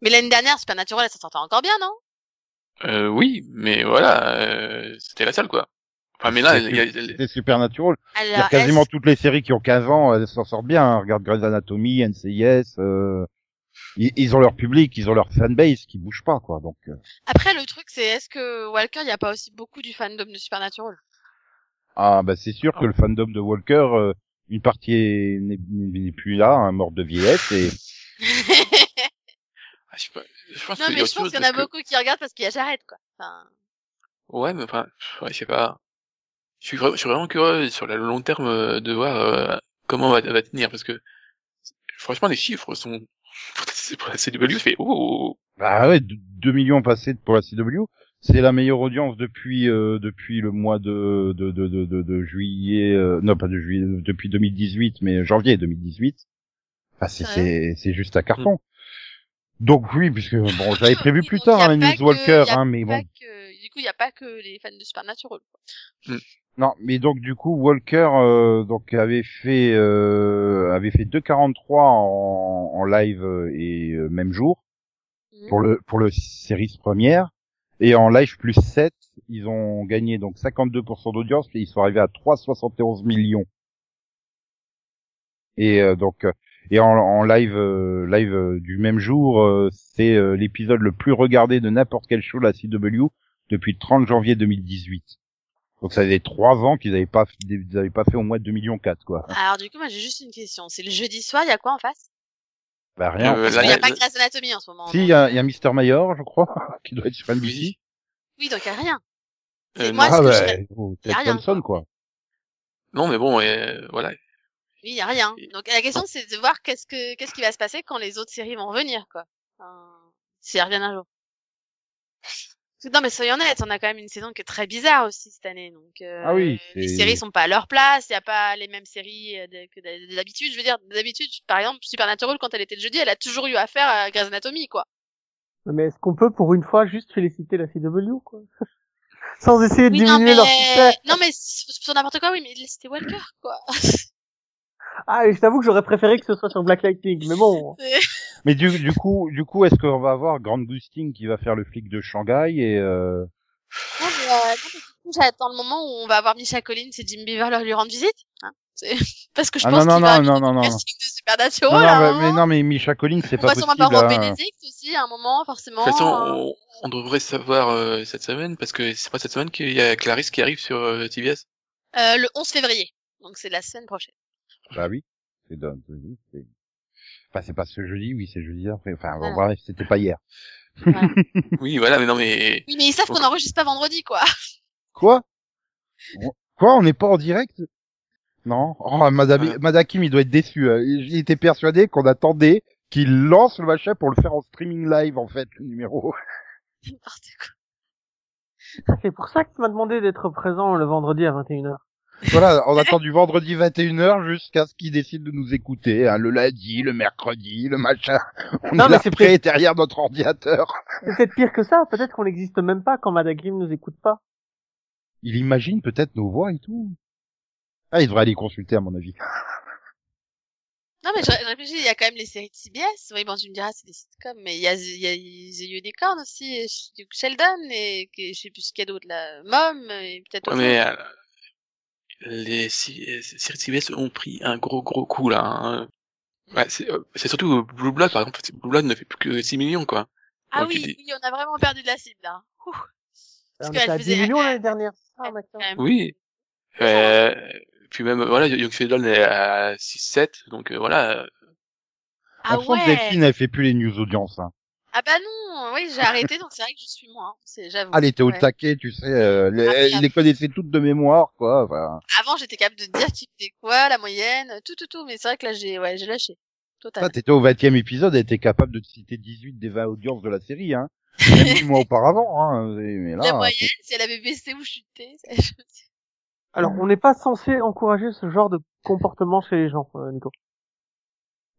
Mais l'année dernière, Supernatural, ça sortait encore bien, non? Euh, oui, mais voilà, euh, c'était la seule, quoi. Enfin, mais là, il y a, C'est Supernatural. Il y a Alors, quasiment est-ce- toutes les séries qui ont 15 ans, elles s'en sortent bien. hein. Regarde Grey's Anatomy, NCIS. Euh... Ils, ils ont leur public, ils ont leur fanbase qui bouge pas, quoi. Donc, euh, Après, le truc, c'est est-ce que Walker, il n'y a pas aussi beaucoup du fandom de Supernatural? Ah bah c'est sûr que le fandom de Walker, euh, une partie est- n'est plus là, hein, mort de vieillesse, et Ah, je, sais pas, je pense Non, mais a je pense qu'il y en a que- beaucoup qui regardent parce qu'il y a Jared, quoi. Enfin, Ouais, mais enfin, ouais, je sais pas. Je suis, je suis vraiment curieux sur le long terme euh, de voir euh, comment va, va tenir, parce que franchement, les chiffres sont c'est pour la CW, je fais oh, bah ouais, 2 millions passés pour la CW. C'est la meilleure audience depuis euh, depuis le mois de de de de, de, de juillet, euh, non pas de juillet, depuis 2018, mais janvier 2018. Ah, c'est Ouais. c'est c'est juste un carton. Donc oui, puisque bon, j'avais prévu plus tard y a un pas News que- Walker, y a hein, mais bon. que- du coup, il n'y a pas que les fans de Supernatural. quoi. Non, mais donc du coup Walker euh, donc avait fait euh, avait fait 2,43 en, en live euh, et euh, même jour. Mhm. pour le pour le séries première. Et en live plus 7 ils ont gagné donc 52% d'audience et ils sont arrivés à 3,71 millions. Et euh, donc et en, en live euh, live du même jour euh, c'est l'épisode le plus regardé de n'importe quel show de la CW depuis le 30 janvier 2018 donc ça faisait trois ans qu'ils n'avaient pas ils avaient pas fait au moins 2 millions 4 quoi Alors, du coup, moi, j'ai juste une question. C'est le jeudi soir, il y a quoi en face? Bah rien Euh, qu'il n'y a pas Grey's Anatomy en ce moment. si il y a, euh, il y a Mister Mayor je crois qui doit être sur NBC Oui. Oui, donc il n'y a rien. C'est Euh, moi, ah bah, oh, y a rien, quoi non, mais bon, euh, voilà. Oui, il y a rien. Donc la question c'est de voir qu'est-ce que qu'est-ce qui va se passer quand les autres séries vont venir quoi. Enfin, si elles reviennent un jour. Non mais soyons honnêtes, on a quand même une saison qui est très bizarre aussi cette année. Donc euh, Ah oui, les séries sont pas à leur place, il y a pas les mêmes séries euh, de- que d'habitude. Je veux dire, d'habitude, par exemple, Supernatural quand elle était le jeudi, elle a toujours eu affaire à Grey's Anatomy quoi. Mais est-ce qu'on peut pour une fois juste féliciter la CW, quoi? Sans essayer de Oui, non diminuer mais leur succès. non mais sur sur n'importe quoi, oui, mais c'était Walker quoi. Ah, et je t'avoue que j'aurais préféré que ce soit sur Black Lightning, mais bon. mais du, du coup du coup est-ce qu'on va avoir Grant Gustin qui va faire le flic de Shanghai et euh... Non, mais, euh, non, mais du coup, j'attends le moment où on va avoir Misha Collins et Jim Beaver leur lui rendre visite. Hein c'est- Parce que je Ah, pense non, qu'il non, va non, non, le non, casting de Supernatural Non, non, à un mais, non, mais Misha Collins, c'est on pas va sûrement possible. pas voir hein. Benedict aussi à un moment, forcément. De toute façon, Euh, on, on devrait savoir euh, cette semaine parce que c'est pas cette semaine qu'il y a Clarisse qui arrive sur euh, TBS. euh, le 11 février. Donc c'est la semaine prochaine. Bah oui. C'est dans- Enfin, c'est pas ce jeudi, oui, c'est jeudi après. Enfin, bon, Voilà. bref, c'était pas hier. Oui, voilà, mais non, mais Oui, mais ils savent qu'on enregistre pas vendredi, quoi. Quoi? Quoi On n'est pas en direct? Non Oh, Madame, Ouais. Madakim, il doit être déçu. hein. Il était persuadé qu'on attendait qu'il lance le machin pour le faire en streaming live, en fait, le numéro. N'importe quoi. C'est pour ça que tu m'as demandé d'être présent le vendredi à 21h. Voilà, on attend du vendredi 21h jusqu'à ce qu'il décide de nous écouter. hein, le lundi, le mercredi, le machin. On Non, est mais c'est prêt derrière notre ordinateur. C'est peut-être pire que ça. Peut-être qu'on n'existe même pas quand Madagrim nous écoute pas. Il imagine peut-être nos voix et tout. Ah, il devrait aller consulter, à mon avis. Non, mais je, je réfléchis, il y a quand même les séries de CBS. Oui, bon, tu me diras, c'est des sitcoms, mais il y a, il y a The Unicorn aussi, et Sheldon, et que- je sais plus ce qu'il y a d'autre là, Mom, et peut-être Ouais, mais euh, les si- euh, séries CBS ont pris un gros gros coup là. Hein. Ouais, c'est euh, c'est surtout euh, Blue Blood par exemple. Blue Blood ne fait plus que 6 millions quoi. Ah donc, oui, dit- oui, on a vraiment perdu de la cible là. Ouh. Parce On qu'elle faisait- 10 millions l'année dernière. Ah. Oui. Euh, puis même voilà, Young Sheldon est à 6-7 donc euh, voilà. euh, Ah que ouais. Delphine, elle fait plus les news audiences. Hein. Ah bah non, oui, j'ai arrêté, donc c'est vrai que je suis moins. C'est, j'avoue. Ah, elle était au Ouais. taquet, tu sais. euh, les- Ah, elle oui, les connaissait toutes de mémoire, quoi. Enfin, Avant, j'étais capable de dire qui fait quoi, la moyenne, tout, tout, tout, mais c'est vrai que là, j'ai, ouais, j'ai lâché. Total. toi, t'étais au 20 e épisode, elle était capable de te citer 18 des 20 audiences de la série, hein. Même huit mois auparavant, hein. Mais là, la moyenne, si elle avait baissé ou chuté, c'est- Alors, on n'est pas censé encourager ce genre de comportement chez les gens, euh, Nico.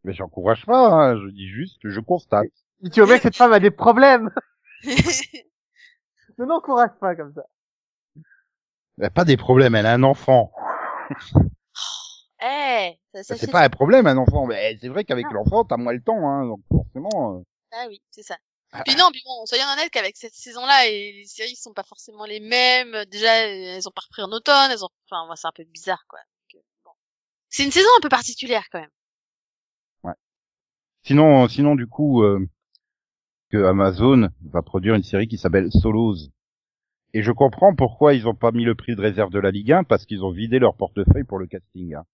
mais j'encourage pas, hein. Je dis juste que je constate. Que cette femme a des problèmes, ne n'encourage pas comme ça. Elle a pas des problèmes, elle a un enfant. Eh, ça, ça C'est fait- pas un problème, un enfant. Mais c'est vrai qu'avec Non. l'enfant, t'as moins le temps, hein. Donc forcément. euh, Ah oui, c'est ça. Puis non, puis bon, soyons honnêtes qu'avec cette saison-là, et les séries sont pas forcément les mêmes. Déjà, elles ont pas repris en automne, elles ont, enfin, moi, c'est un peu bizarre, quoi. Euh, bon. C'est une saison un peu particulière, quand même. Sinon, sinon du coup, euh, que Amazon va produire une série qui s'appelle Solos. Et je comprends pourquoi ils ont pas mis le prix de réserve de la Ligue 1 parce qu'ils ont vidé leur portefeuille pour le casting. hein.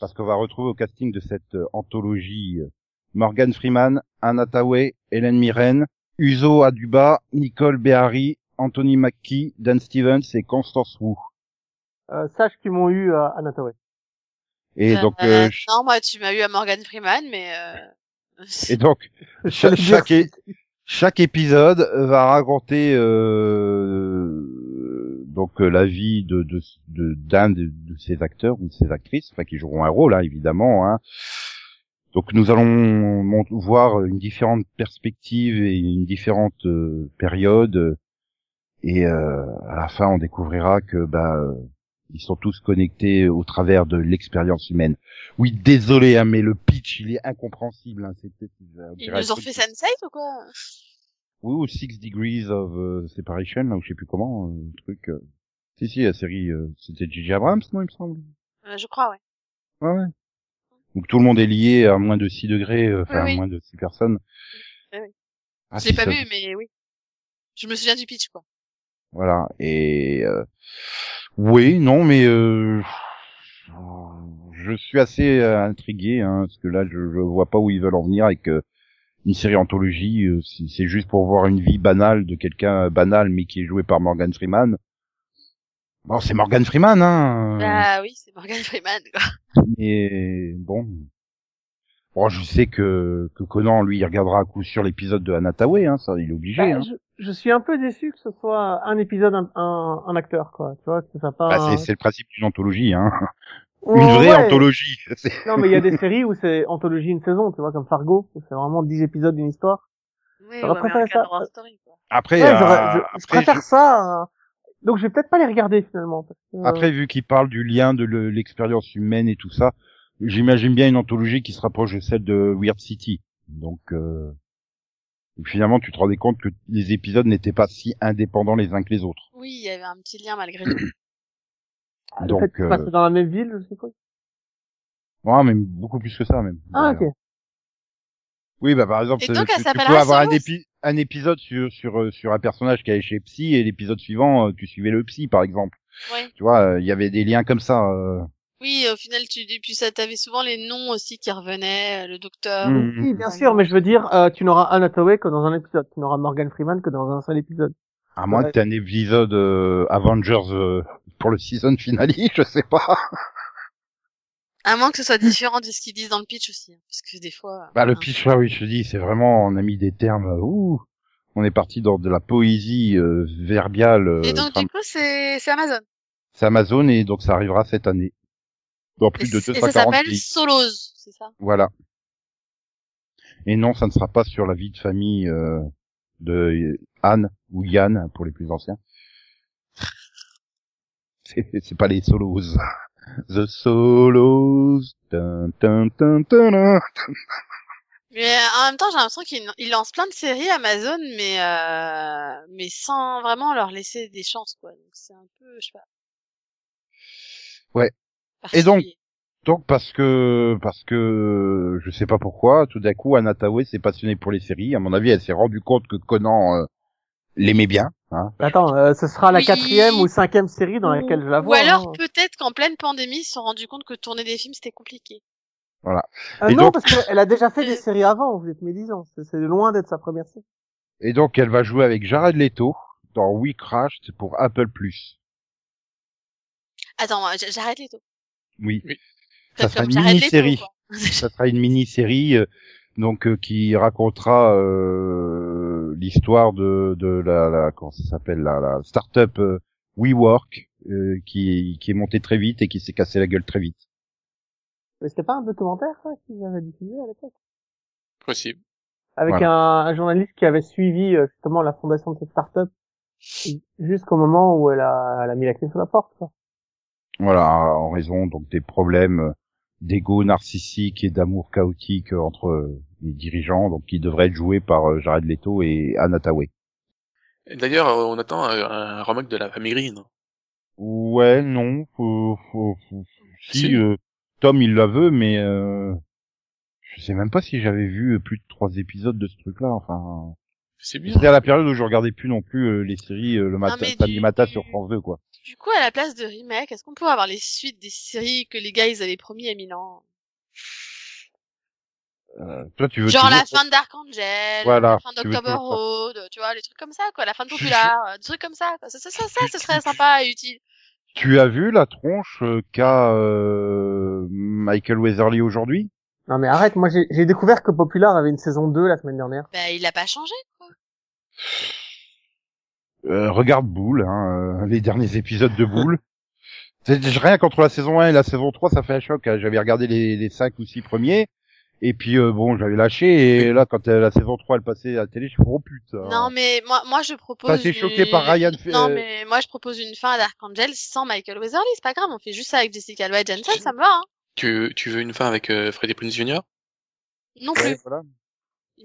Parce qu'on va retrouver au casting de cette euh, anthologie euh, Morgan Freeman, Anna Tawai, Hélène Mirren, Uzo Aduba, Nicole Behari, Anthony Mackie, Dan Stevens et Constance Wu. Euh, sache qu'ils m'ont eu à Anataway. Et Euh, donc, euh, ch- non, moi, tu m'as eu à Morgan Freeman, mais, euh... et donc, Cha- chaque, é- chaque épisode va raconter euh, donc euh, la vie de de de- d'un de, de ces acteurs ou de ces actrices, enfin qui joueront un rôle, hein, évidemment. Hein. Donc nous allons voir une différente perspective et une différente euh, période. Et euh, à la fin, on découvrira que bah euh, ils sont tous connectés au travers de l'expérience humaine. Oui, désolé, hein, mais le pitch, il est incompréhensible. Hein, c'est Ils nous ont fait Sense8 ou quoi? Oui, ou Six Degrees of euh, Separation, là, ou je sais plus comment, euh, le truc. euh. Si, si, la série, euh, c'était J.J. Abrams, non, il me semble. Euh, Je crois, ouais. Ouais, ouais. Donc tout le monde est lié à moins de 6 degrés, enfin, Oui, oui. à moins de 6 personnes. Oui. Ah, je l'ai pas ça- vu, mais oui. Je me souviens du pitch, quoi. Voilà, et... Euh... Oui, non, mais... Euh... Je suis assez euh, intrigué, hein, parce que là, je, je vois pas où ils veulent en venir avec euh, une série anthologie. euh, si c'est juste pour voir une vie banale de quelqu'un euh, banal, mais qui est joué par Morgan Freeman. Bon, c'est Morgan Freeman, hein. Bah oui, c'est Morgan Freeman, quoi. Mais bon. Bon, je sais que, que Conan, lui, il regardera à coup sur l'épisode de Anataway, hein, ça, il est obligé. Bah, hein. je, je suis un peu déçu que ce soit un épisode, un, un, un acteur, quoi. Tu vois, que ça pas. Bah, c'est, c'est le principe d'une anthologie, hein. Oh, une vraie ouais. anthologie. Non, mais il y a des séries où c'est anthologie une saison, tu vois, comme Fargo, où c'est vraiment 10 épisodes d'une histoire. Oui, J'aurais ouais, mais ça. Horror Story, quoi. Après, Ouais, euh, je, je après, préfère je- ça. Donc je vais peut-être pas les regarder finalement. Parce que, euh, après, vu qu'il parle du lien de le- l'expérience humaine et tout ça, j'imagine bien une anthologie qui se rapproche de celle de Weird City. Donc, euh, finalement, tu te rendais compte que les épisodes n'étaient pas si indépendants les uns que les autres. Oui, il y avait un petit lien malgré tout. Ah, Donc, fait euh, passer dans la même ville, je suppose? Ouais, mais beaucoup plus que ça même. Ah, ok. Oui, bah par exemple, tu, tu peux avoir un, Solos épi- un épisode sur sur euh, sur un personnage qui allait chez Psy et l'épisode suivant euh, tu suivais le Psy par exemple. Ouais. Tu vois, euh, il y avait des liens comme ça. euh. Oui, au final, tu, puis ça, t'avais souvent les noms aussi qui revenaient, euh, le docteur. Mm. Oui, bien sûr, mais je veux dire, euh, tu n'auras Anna Hathaway que dans un épisode. Tu n'auras Morgan Freeman que dans un seul épisode. À moins Ouais. que t'aies un épisode euh, Avengers euh, pour le season finale, je sais pas. À moins que ce soit différent de ce qu'ils disent dans le pitch aussi. hein, Parce que des fois. Bah le hein. pitch là, oui, je te dis, c'est vraiment, on a mis des termes. Ouh, on est parti dans de la poésie euh, verbiale. euh, Et donc, du coup, c'est Amazon. c'est Amazon et donc ça arrivera cette année. Dans plus et, de c- et 240 ça s'appelle. Solos, c'est ça? Voilà. Et non, ça ne sera pas sur la vie de famille euh, de Anne ou Yann pour les plus anciens. C'est pas les solos. The solos. Dun, dun, dun. Mais euh, en même temps, j'ai l'impression qu'ils ils lancent plein de séries Amazon, mais euh, mais sans vraiment leur laisser des chances, quoi. Donc c'est un peu, je sais pas. Ouais. Et donc. Donc parce que parce que je sais pas pourquoi, tout d'un coup Anna Tawai s'est passionnée pour les séries. À mon avis, elle s'est rendue compte que Conan euh, l'aimait bien. Hein. Attends, euh, ce sera la Oui. quatrième ou cinquième série dans laquelle je la Ou vois. alors hein. peut-être qu'en pleine pandémie, ils se sont rendus compte que tourner des films c'était compliqué. Euh, Et non, donc- parce qu'elle a déjà fait des séries avant, vous êtes médisant. C'est loin d'être sa première série. Et donc elle va jouer avec Jared Leto dans We Crashed pour Apple Plus. Attends, moi, j- j'arrête les taux. Oui. Oui. Ça sera une mini-série. Ça sera une mini-série euh, donc euh, qui racontera euh, l'histoire de de la, la comment ça s'appelle la, la start-up euh, WeWork euh, qui qui est montée très vite et qui s'est cassé la gueule très vite. Mais c'était pas un documentaire, ça, qu'ils avaient diffusé à l'époque? Possible. Avec Voilà. un, un journaliste qui avait suivi euh, justement la fondation de cette start-up jusqu'au moment où elle a, elle a mis la clé sous la porte. Quoi. Voilà, en raison donc des problèmes euh, d'ego narcissique et d'amour chaotique euh, entre euh, les dirigeants, donc qui devraient être joués par Jared Leto et Anna Tawai. D'ailleurs, on attend un, un remake de la famille Green. Ouais, non, faut, faut, faut- si, Si. euh, Tom il la veut, mais euh, je sais même pas si j'avais vu plus de trois épisodes de ce truc-là. Enfin, C'est bien. c'était à la période où je regardais plus non plus euh, les séries euh, le matin, mais samedi du- matin sur France 2, quoi. Du coup, à la place de remake, est-ce qu'on peut avoir les suites des séries que les gars ils avaient promis il y a mille ans Euh, toi, tu veux Genre toujours- la fin de Dark Angel, Voilà, la fin d'October Road, tu vois, les trucs comme ça, quoi, la fin de Popular, euh, des trucs comme ça, quoi. Ça, ça, ça, ça, ce serait sympa et utile. Tu as vu la tronche euh, qu'a euh, Michael Weatherly aujourd'hui? Non mais arrête, moi j'ai j'ai découvert que Popular avait une saison 2 la semaine dernière. Bah, il a pas changé, quoi. Euh, Regarde Boule, hein, euh, les derniers épisodes de Boule. C'est rien contre la saison 1 et la saison 3, ça fait un choc. hein. J'avais regardé les, les 5 ou 6 premiers. Et puis euh, bon, j'avais lâché et là quand euh, la saison 3 elle passait à la télé, je suis oh putain. Non, mais moi, moi, je propose. T'as été choqué par Ryan Non, euh, mais moi, je propose une fin à Dark Angel sans Michael Weatherly. C'est pas grave, on fait juste ça avec Jessica Alba et Jensen, ça me va, hein. Tu, tu veux une fin avec euh, Freddie Prinze Jr. Non Ouais, plus. voilà.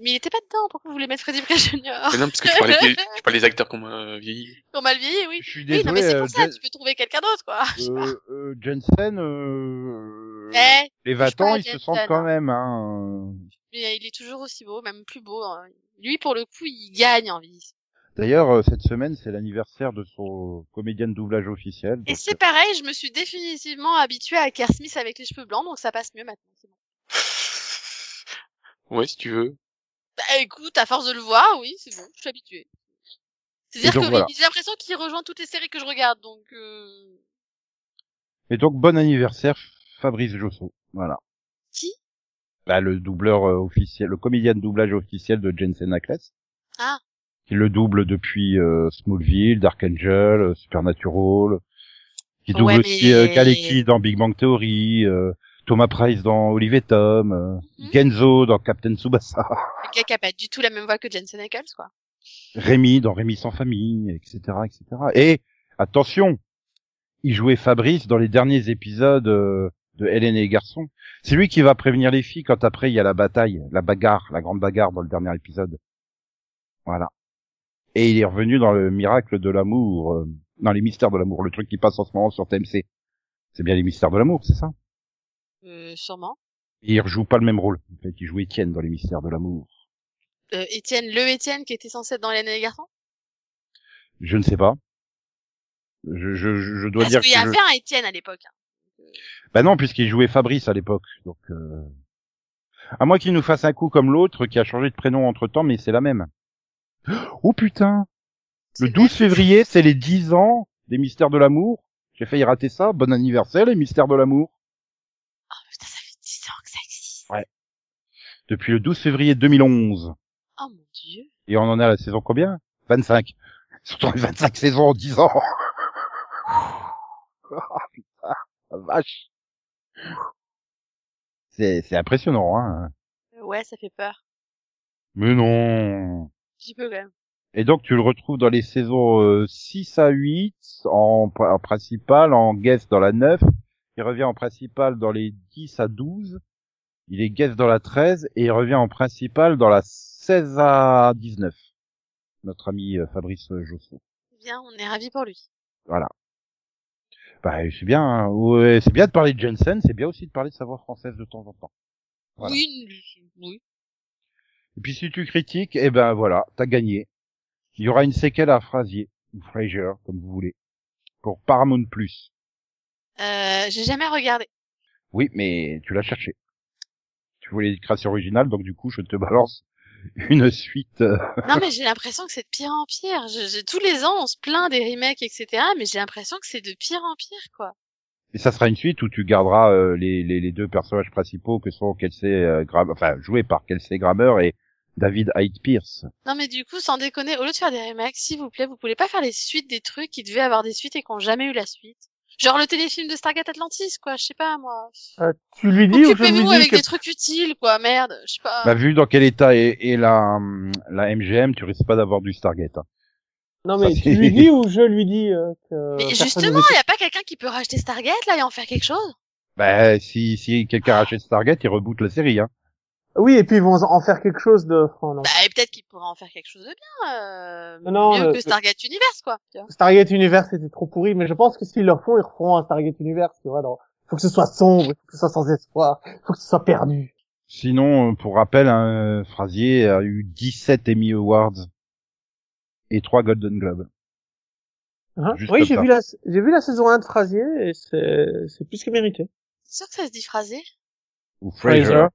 Mais il était pas dedans. Pourquoi vous voulez mettre Freddie Prinze Jr. Mais non, parce que tu parlais, des- tu parlais des acteurs qu'on m'a vieilli. Qu'on m'a vieilli, oui. Je suis Oui, désolé. non, mais c'est euh, pour ça, Jen- tu peux trouver quelqu'un d'autre, quoi. euh, euh, Jensen, euh, Eh, les touche 20 pas ans, à ils se sentent quand hein. même. Hein. mais il est toujours aussi beau, même plus beau. hein. Lui, pour le coup, il gagne en vie. D'ailleurs, euh, cette semaine, c'est l'anniversaire de son comédien de doublage officiel. Et c'est pareil, je me suis définitivement habituée à Kerr Smith avec les cheveux blancs, donc ça passe mieux maintenant. c'est bon. Ouais, si tu veux. Bah écoute, à force de le voir, oui, c'est bon, je suis habituée. C'est-à-dire que voilà. j'ai l'impression qu'il rejoint toutes les séries que je regarde, donc euh... Et donc, bon anniversaire, Fabrice Josso. Voilà. Qui? Bah, Le doubleur euh, officiel, le comédien de doublage officiel de Jensen Ackles. Ah. Qui le double depuis euh, Smallville, Dark Angel, euh, Supernatural. Qui double Ouais, aussi mais- euh, Kaleki dans Big Bang Theory, euh, Thomas Price dans Olive et Tom, euh, Mhm. Genzo dans Captain Tsubasa, Le gars qui a pas du tout la même voix que Jensen Ackles, quoi. Rémi dans Rémi sans famille, etc., etc. Et attention, il jouait Fabrice dans les derniers épisodes de Hélène et les garçons. C'est lui qui va prévenir les filles quand après il y a la bataille, la bagarre, la grande bagarre dans le dernier épisode. Voilà. Et il est revenu dans le miracle de l'amour, euh, Non, les mystères de l'amour, le truc qui passe en ce moment sur TMC. C'est bien les mystères de l'amour, c'est ça? Euh, sûrement. Et il rejoue pas le même rôle. En fait, il joue Étienne dans les mystères de l'amour. Euh, Étienne, le Étienne qui était censé être dans l'année des garçons? Je ne sais pas. Je, je, je dois Parce dire qu'il y avait je- un Étienne à l'époque. hein. Bah non, puisqu'il jouait Fabrice à l'époque. Donc, euh... à moins qu'il nous fasse un coup comme l'autre qui a changé de prénom entre temps, mais c'est la même. Oh putain Le C'est 12 février, c'est les 10 ans des mystères de l'amour. J'ai failli rater ça. Bon anniversaire, les mystères de l'amour. Putain, ça fait 10 ans que ça existe. Depuis le 12 février 2011. Oh mon dieu. Et on en est à la saison combien? 25. Surtout les 25 saisons en 10 ans. oh, putain, la vache. C'est, impressionnant, hein. Ouais, ça fait peur. Mais non. Petit peu quand même. Et donc tu le retrouves dans les saisons euh, 6 à 8, en, en principal, en guest dans la 9. Il revient en principal dans les 10 à 12. Il est guest dans la 13 et il revient en principal dans la 16 à 19. Notre ami euh, Fabrice Josso. Bien, on est ravis pour lui. Voilà. Bah, c'est bien, hein. Ouais, c'est bien de parler de Jensen, c'est bien aussi de parler de sa voix française de temps en temps. Voilà. Oui, oui. Et puis si tu critiques, eh ben voilà, t'as gagné. Il y aura une séquelle à Frasier, ou Fraser, comme vous voulez, pour Paramount+. Plus. Euh, j'ai jamais regardé. Oui, mais tu l'as cherché. Tu voulais une création originale, donc du coup, je te balance une suite. euh, Non, mais j'ai l'impression que c'est de pire en pire. Je- je- tous les ans, on se plaint des remakes, etc. Mais j'ai l'impression que c'est de pire en pire, quoi. Et ça sera une suite où tu garderas euh, les, les, les deux personnages principaux que sont Kelsey euh, Grammer, enfin joués par Kelsey Grammer et David Hyde Pierce. Non, mais du coup, sans déconner, au lieu de faire des remakes, s'il vous plaît, vous pouvez pas faire les suites des trucs qui devaient avoir des suites et qui ont jamais eu la suite. Genre le téléfilm de Stargate Atlantis, quoi. Je sais pas, moi. Euh, tu lui dis ou je lui Occupez-vous dis avec que... des trucs utiles, quoi. Merde. Je sais pas. Bah, vu dans quel état est, est la, la MGM, tu risques pas d'avoir du Stargate. hein. Non mais Ça, tu lui dis ou je lui dis euh, que... mais justement, y a pas quelqu'un qui peut racheter Stargate, là, et en faire quelque chose? Bah, si, si quelqu'un rachète Stargate, il reboot la série, hein. Oui, et puis ils vont en faire quelque chose de... oh, non. Bah, et peut-être qu'il pourra en faire quelque chose de bien, euh, Non, mieux le- que Stargate Universe, quoi. Stargate Universe c'était trop pourri, mais je pense que s'ils le font, ils referont un Stargate Universe, tu vois. Alors, faut que ce soit sombre, faut que ce soit sans espoir, faut que ce soit perdu. Sinon, euh, pour rappel, hein, Frasier a eu 17 Emmy Awards et 3 Golden Globes. Hein oui, j'ai vu la, j'ai vu la saison 1 de Frasier et c'est, c'est plus que mérité. C'est sûr que ça se dit phrasé? Ou Frasier.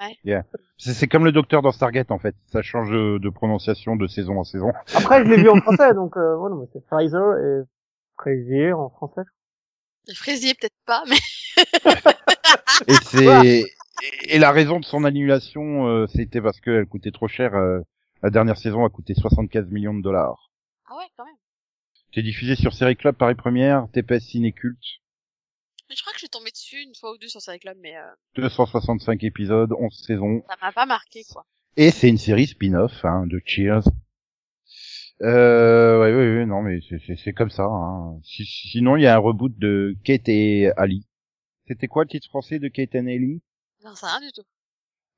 Ouais. Yeah. C'est c'est comme le docteur dans Stargate, en fait. Ça change de, de prononciation de saison en saison. Après, je l'ai vu en français, donc euh, voilà, mais c'est Fraser et Frazier en français. Fraisier, peut-être pas, mais Et c'est et- et la raison de son annulation, euh, c'était parce qu'elle coûtait trop cher. euh, la dernière saison a coûté 75 millions de dollars. ah ouais, quand même. C'est diffusé sur Série Club Paris Première, TPS Ciné Culte, Mais je crois que je suis tombée dessus une fois ou deux sur Série Club, mais euh, 265 épisodes, 11 saisons. ça m'a pas marqué, quoi. Et c'est une série spin-off hein, de Cheers. Euh, ouais, ouais, ouais, non, mais c'est- c'est c'est comme ça. Hein. Si- sinon, il y a un reboot de Kate et Ali. C'était quoi le titre français de Kate and Ali? Non, c'est rien du tout.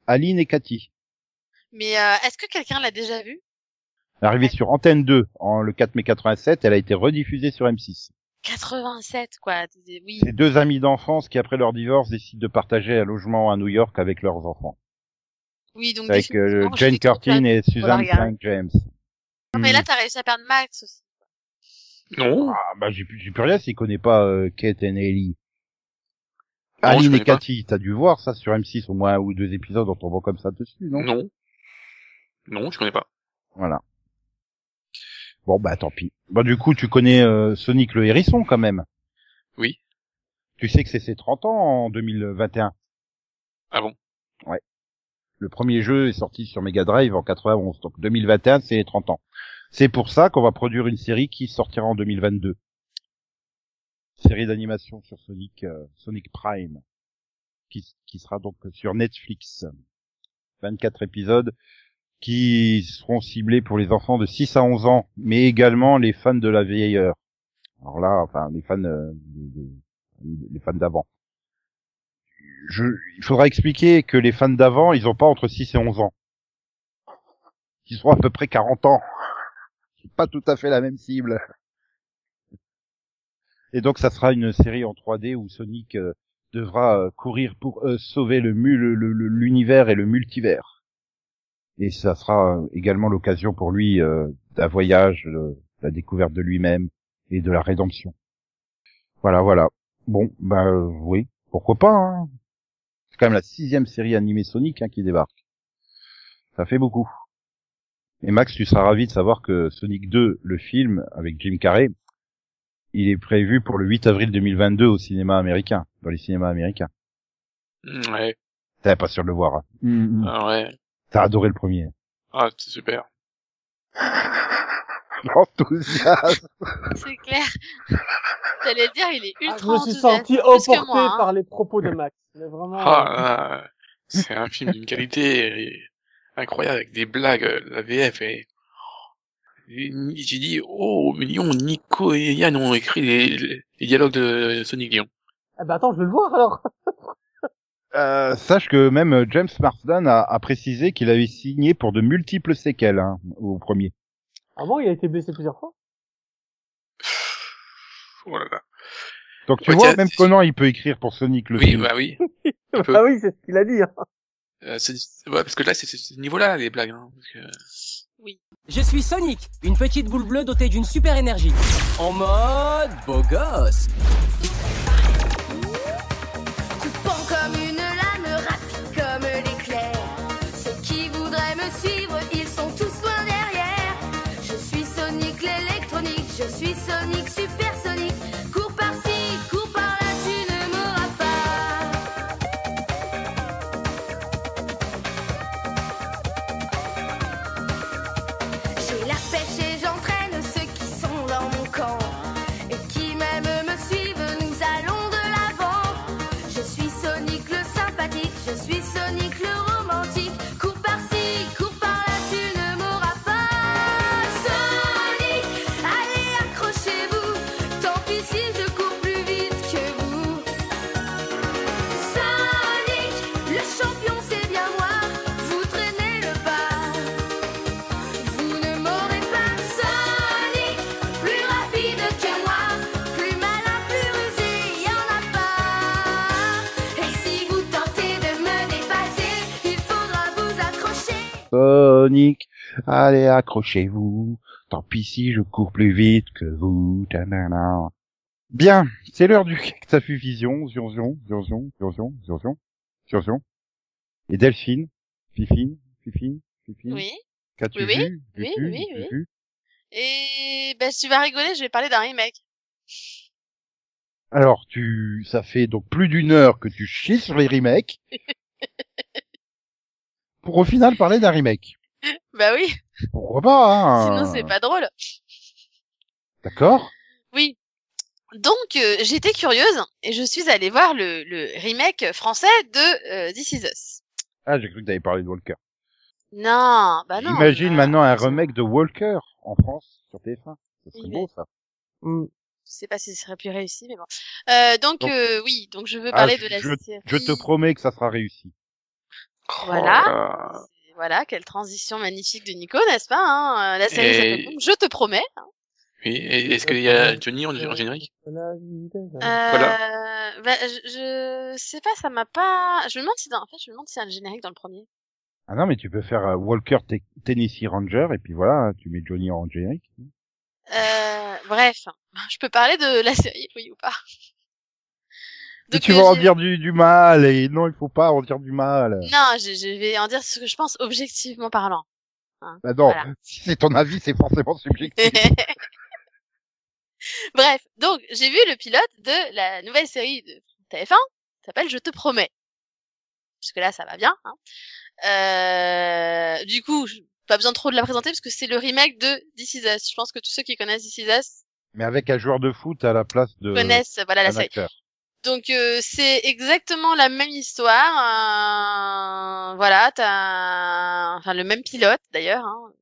Aline et Cathy. Mais euh, est-ce que quelqu'un l'a déjà vu? Arrivée sur Antenne 2 en le 4 mai 87, elle a été rediffusée sur M6. 87, quoi. Oui. C'est deux amis d'enfance qui, après leur divorce, décident de partager un logement à New York avec leurs enfants. Oui, donc Avec euh, Jane Curtin et Susan regarder. Frank James. Non, mais Hmm. là, t'as réussi à perdre Max aussi. Non. Ah, bah, j'ai plus, j'ai plus rien s'il connaît pas euh, Kate and Ellie. Non, je Aline et. Cathy, t'as dû voir ça sur M6 au moins un ou deux épisodes en tombant comme ça dessus, non? Non. Non, je connais pas. Voilà. Bon, bah tant pis. Bah du coup, tu connais euh, Sonic le hérisson quand même. Oui. Tu sais que c'est ses 30 ans en 2021. Ah bon? Le premier jeu est sorti sur Mega Drive en 91, donc 2021 c'est les 30 ans. C'est pour ça qu'on va produire une série qui sortira en 2022. Série d'animation sur Sonic, euh, Sonic Prime, qui, qui sera donc sur Netflix. 24 épisodes qui seront ciblés pour les enfants de 6 à 11 ans, mais également les fans de la vieille heure. Alors là, enfin les fans, euh, les fans d'avant je, il faudra expliquer que les fans d'avant, ils ont pas entre 6 et 11 ans. Ils ont à peu près 40 ans. C'est pas tout à fait la même cible. Et donc ça sera une série en 3D où Sonic euh, devra euh, courir pour sauver le- l'univers et le multivers. Et ça sera euh, également l'occasion pour lui euh, d'un voyage, de la découverte de lui-même et de la rédemption. Voilà, voilà. Bon, ben euh, oui, pourquoi pas. Hein. C'est quand même la sixième série animée Sonic hein, qui débarque. Ça fait beaucoup. Et Max, tu seras ravi de savoir que Sonic 2, le film avec Jim Carrey, il est prévu pour le 8 avril 2022 au cinéma américain, dans les cinémas américains. Mm, Ouais, T'es pas sûr de le voir. Hein. Mm, mm. ah ouais. T'as adoré le premier. Ah, c'est super. L'enthousiasme. C'est clair. J'allais dire, il est Ah, ultra je me suis senti emporté moi, hein. par les propos de Max. Mais vraiment. Ah, euh, ah, c'est un film d'une qualité incroyable avec des blagues. euh, La VF. Et J'ai dit, oh, million, Nico et Yann ont écrit les, dialogues de Sonic Lion. eh ben attends, je vais le voir alors. Euh, sache que même euh, James Marsden a, a précisé qu'il avait signé pour de multiples séquelles hein, au premier. Ah bon, il a été blessé plusieurs fois? Oh là là. Donc tu Ouais, vois, même Conan, il peut écrire pour Sonic le Oui, film. bah oui. Ah oui, c'est ce qu'il a dit. hein. Euh, c'est- ouais, parce que là, c'est c'est ce niveau-là, les blagues. Hein, parce que... Je suis Sonic, une petite boule bleue dotée d'une super énergie. En mode beau gosse. Allez accrochez-vous. Tant pis si je cours plus vite que vous. Tanana. Bien, c'est l'heure du ça fut vision, zion zion, zion zion, zion zion, zion zion, zion zion. Et Delphine, Fifine, Fifine, Fifine. Oui. Qu'as-tu Oui, oui. vu Oui, Vu, oui, vu, oui. vu Et ben, tu vas rigoler, je vais parler d'un remake. Alors, tu, ça fait donc plus d'une heure que tu chies sur les remakes. pour au final parler d'un remake. Bah oui, Pourquoi pas, hein sinon c'est pas drôle. D'accord Oui. Donc, euh, j'étais curieuse et je suis allée voir le, le remake français de euh, This Is Us. Ah, j'ai cru que t'avais parlé de Walker. Non, bah non. J'imagine bah, maintenant un remake de Walker en France sur TF1. Ça serait Oui, beau, ça. Hmm. Je sais pas si ce serait plus réussi, mais bon. Euh, donc, Donc- euh, oui, donc je veux Ah, parler je- de la je- série. Je te promets que ça sera réussi. Voilà. Voilà, quelle transition magnifique de Nico, n'est-ce pas hein La série Et- s'appelle donc Je te promets. Oui, et est-ce qu'il y a Johnny en, en générique? Euh, bah, je, je sais pas, ça m'a pas. Je me demande si dans... en fait, je me demande si y a un générique dans le premier. Ah non, mais tu peux faire euh, Walker Te- Tennessee Ranger et puis voilà, tu mets Johnny en générique. Euh, bref, je peux parler de la série, oui ou pas? Donc, tu euh, vas en j'ai- dire du, du mal et non, il faut pas en dire du mal. Non, je, je vais en dire ce que je pense objectivement parlant. Bah non, Voilà. si c'est ton avis, c'est forcément subjectif. Bref, donc j'ai vu le pilote de la nouvelle série de TF1, qui s'appelle Je te promets. Jusque là, ça va bien. Hein. Euh, du coup, pas besoin trop de la présenter parce que c'est le remake de This Is Us. Je pense que tous ceux qui connaissent This Is Us mais avec un joueur de foot à la place de connaissent voilà la série. acteur. Donc euh, c'est exactement la même histoire. euh, voilà, t'as enfin le même pilote d'ailleurs. Hein.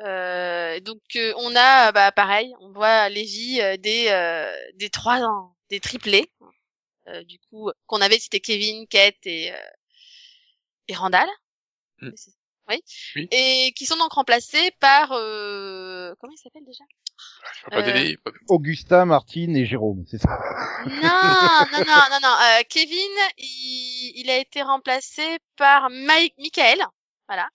Euh, donc euh, on a bah pareil, on voit les vies euh, des euh, des trois ans, des triplés. Euh, du coup qu'on avait c'était Kevin, Kate et euh, et Randall. Mm. C'est- oui, Oui. et qui sont donc remplacés par euh... comment il s'appelle déjà? Je pas Euh, pas- Augustin, Martine et Jérôme, c'est ça? Non, non, non, non, non. Euh, Kevin, il, il a été remplacé par Mike, Michael. Voilà.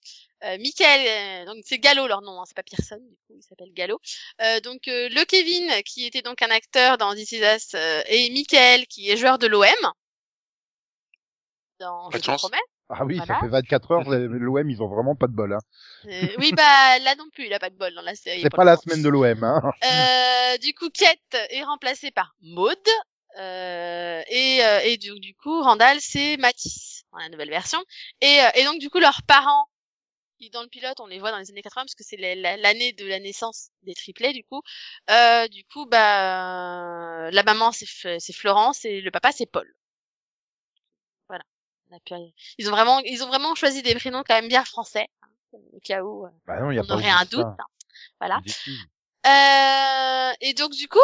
Euh, Michael, euh, donc c'est Gallo leur nom, hein, c'est pas Pearson, du coup il s'appelle Gallo. Euh, donc euh, le Kevin, qui était donc un acteur dans This Is Us, euh, et Michael, qui est joueur de l'OM. Dans Pas Je te promets. Ah oui, Voilà. ça fait 24 heures, l'OM, ils ont vraiment pas de bol. Hein. Euh, oui, bah là non plus, il a pas de bol dans la série. C'est pas la semaine de l'OM. Hein. Euh, du coup, Kate est remplacée par Maud. Euh, et, euh, et du, du coup, Randall, c'est Matisse, dans la nouvelle version. Et, euh, et donc, du coup, leurs parents, qui dans le pilote, on les voit dans les années 80, parce que c'est la- la- l'année de la naissance des triplés, du coup. Euh, du coup, bah, la maman, c'est Florence, et le papa, c'est Paul. Voilà. On a pu- Ils ont vraiment, ils ont vraiment choisi des prénoms quand même bien français, hein, au cas où euh, Bah non, y a on pas aurait un doute. hein. Voilà. Euh, et donc, du coup,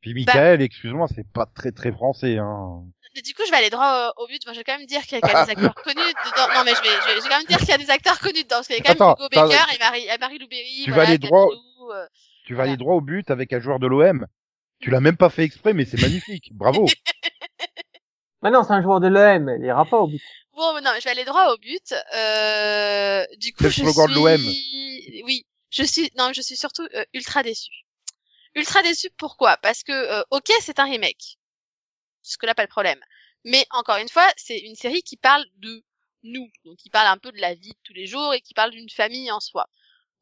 Puis Michael, excuse-moi, c'est pas très très français. Hein. Mais du coup, je vais aller droit au, au but. Moi, je vais quand même dire qu'il y a, qu'il y a des acteurs connus dedans. Non, mais je vais, je vais, je vais quand même dire qu'il y a des acteurs connus dedans. Parce qu'il y a quand même Attends, Hugo Baker et Marie, et Marie Lou Berry. Tu vas voilà, aller droit- euh. Tu vas aller droit au but avec un joueur de l'OM. Tu l'as même pas fait exprès, mais c'est magnifique. Bravo. Maintenant, c'est un joueur de l'OM, il ira pas au but. Bon, non, mais je vais aller droit au but. Euh, du coup, le je slogan de suis... l'OM. Oui, je suis, non, je suis surtout euh, ultra déçu. Ultra déçu pourquoi? Parce que, euh, ok, c'est un remake. Jusque là, pas de problème. Mais encore une fois, c'est une série qui parle de nous, donc qui parle un peu de la vie de tous les jours et qui parle d'une famille en soi.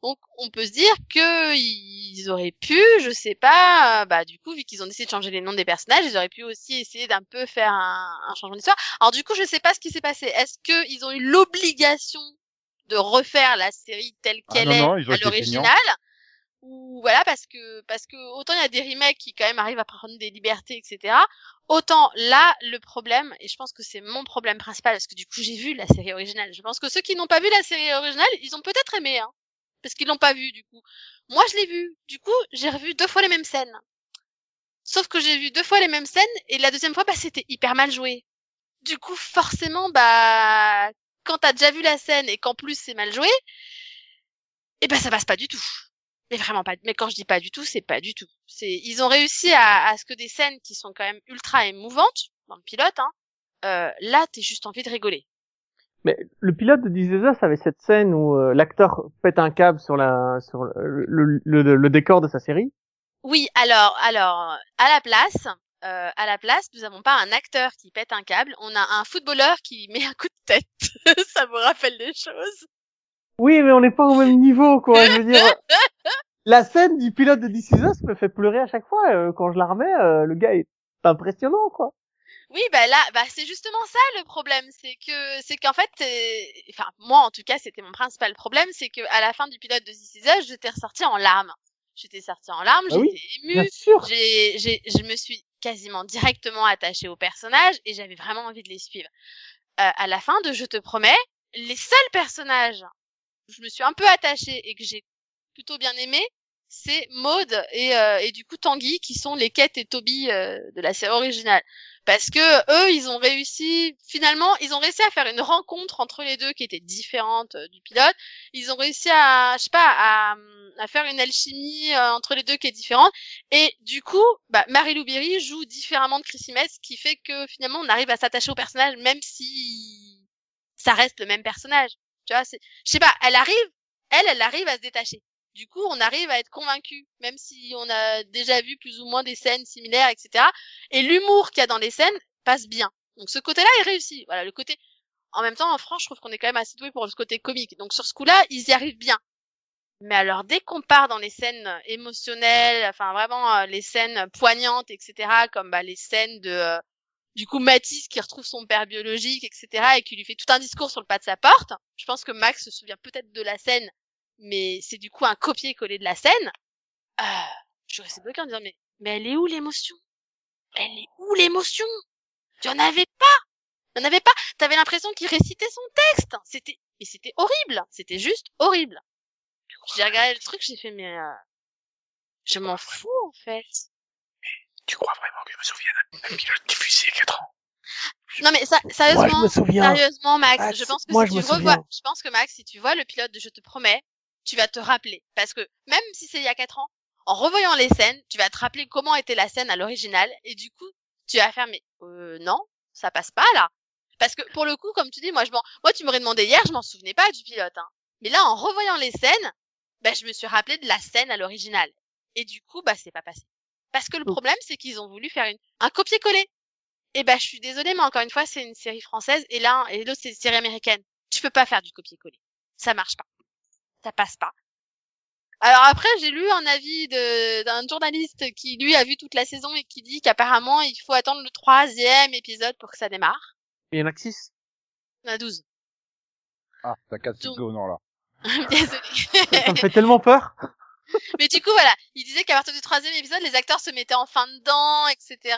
Donc, on peut se dire que ils auraient pu, je sais pas, bah du coup, vu qu'ils ont décidé de changer les noms des personnages, ils auraient pu aussi essayer d'un peu faire un, un changement d'histoire. Alors du coup, je sais pas ce qui s'est passé. Est-ce que ils ont eu l'obligation de refaire la série telle Ah qu'elle est non, à l'original ou voilà parce que parce que autant il y a des remakes qui quand même arrivent à prendre des libertés etc autant là le problème et je pense que c'est mon problème principal parce que du coup j'ai vu la série originale je pense que ceux qui n'ont pas vu la série originale ils ont peut-être aimé hein parce qu'ils l'ont pas vu du coup moi je l'ai vu du coup j'ai revu deux fois les mêmes scènes sauf que j'ai vu deux fois les mêmes scènes et la deuxième fois bah c'était hyper mal joué du coup forcément bah quand t'as déjà vu la scène et qu'en plus c'est mal joué eh ben ça passe pas du tout mais vraiment pas. Mais quand je dis pas du tout, c'est pas du tout. C'est, ils ont réussi à, ce que des scènes qui sont quand même ultra émouvantes dans le pilote, hein, euh, là, t'es juste envie de rigoler. Mais le pilote de This Is Us avait cette scène où euh, l'acteur pète un câble sur la sur le, le, le- le décor de sa série. Oui, alors, alors, à la place, euh, à la place, nous avons pas un acteur qui pète un câble, on a un footballeur qui met un coup de tête. Ça me rappelle des choses? Oui, mais on n'est pas au même niveau, quoi. Je veux dire, la scène du pilote de This Is Us me fait pleurer à chaque fois. euh, quand je la remets, le gars est impressionnant, quoi. Oui, bah là, bah c'est justement ça le problème, c'est que c'est qu'en fait, enfin moi en tout cas, c'était mon principal problème, c'est que à la fin du pilote de This Is Us, j'étais ressortie en larmes. J'étais sortie en larmes, Ah oui, j'étais Bien émue, j'ai, j'ai, je me suis quasiment directement attachée aux personnages et j'avais vraiment envie de les suivre. Euh, à la fin de Je te promets, les seuls personnages où je me suis un peu attachée et que j'ai plutôt bien aimé, c'est Maud et, euh, et du coup Tanguy qui sont les Kate et Toby euh, de la série originale. Parce que eux, ils ont réussi, finalement, ils ont réussi à faire une rencontre entre les deux qui était différente euh, du pilote. Ils ont réussi à, je sais pas, à, à faire une alchimie euh, entre les deux qui est différente. Et du coup, bah, Marie-Lou Berry joue différemment de Chrissy Metz, ce qui fait que finalement, on arrive à s'attacher au personnage, même si ça reste le même personnage. Tu vois, je sais pas, elle arrive, elle, elle arrive à se détacher. Du coup, on arrive à être convaincu, même si on a déjà vu plus ou moins des scènes similaires, etc. Et l'humour qu'il y a dans les scènes passe bien. Donc ce côté-là est réussi. Voilà, le côté. En même temps, en France, je trouve qu'on est quand même assez doué pour le côté comique. Donc sur ce coup-là, ils y arrivent bien. Mais alors dès qu'on part dans les scènes émotionnelles, enfin vraiment euh, les scènes poignantes, etc., comme bah, les scènes de euh, du coup Mathis qui retrouve son père biologique, etc., et qui lui fait tout un discours sur le pas de sa porte. Je pense que Max se souvient peut-être de la scène, mais c'est du coup un copier-coller de la scène. Euh, je restais bloquée en disant mais mais elle est où l'émotion? Elle est où l'émotion? Tu en avais pas Tu en avais pas T'avais l'impression qu'il récitait son texte. C'était mais c'était horrible. C'était juste horrible. J'ai regardé le truc, j'ai fait mais euh, je m'en fous en fait. Tu crois vraiment que je me souviens d'un pilote diffusé il y a 4 ans Non mais ça, Moi, je sérieusement, me sérieusement, Max, Max, je pense que moi, si je tu revois, je pense que Max, si tu vois le pilote de Je te promets, tu vas te rappeler. Parce que même si c'est il y a quatre ans, en revoyant les scènes, tu vas te rappeler comment était la scène à l'original, et du coup, tu vas faire mais euh, non, ça passe pas là. Parce que pour le coup, comme tu dis, moi je m'en, moi tu m'aurais demandé hier, je m'en souvenais pas du pilote. Hein. Mais là, en revoyant les scènes, bah, je me suis rappelé de la scène à l'original. Et du coup, bah c'est pas passé. Parce que le Donc- problème, c'est qu'ils ont voulu faire une, un copier-coller. Et bah, je suis désolée, mais encore une fois, c'est une série française et là, et l'autre, c'est une série américaine. Tu peux pas faire du copier-coller. Ça marche pas. Ça passe pas. Alors après, j'ai lu un avis de- d'un journaliste qui, lui, a vu toute la saison et qui dit qu'apparemment, il faut attendre le troisième épisode pour que ça démarre. Il y en a que 6. On a 12. Ah, t'as cassé Donc- non là. Désolée. Ça me fait tellement peur. Mais du coup, voilà, il disait qu'à partir du troisième épisode, les acteurs se mettaient en fin dedans, etc.,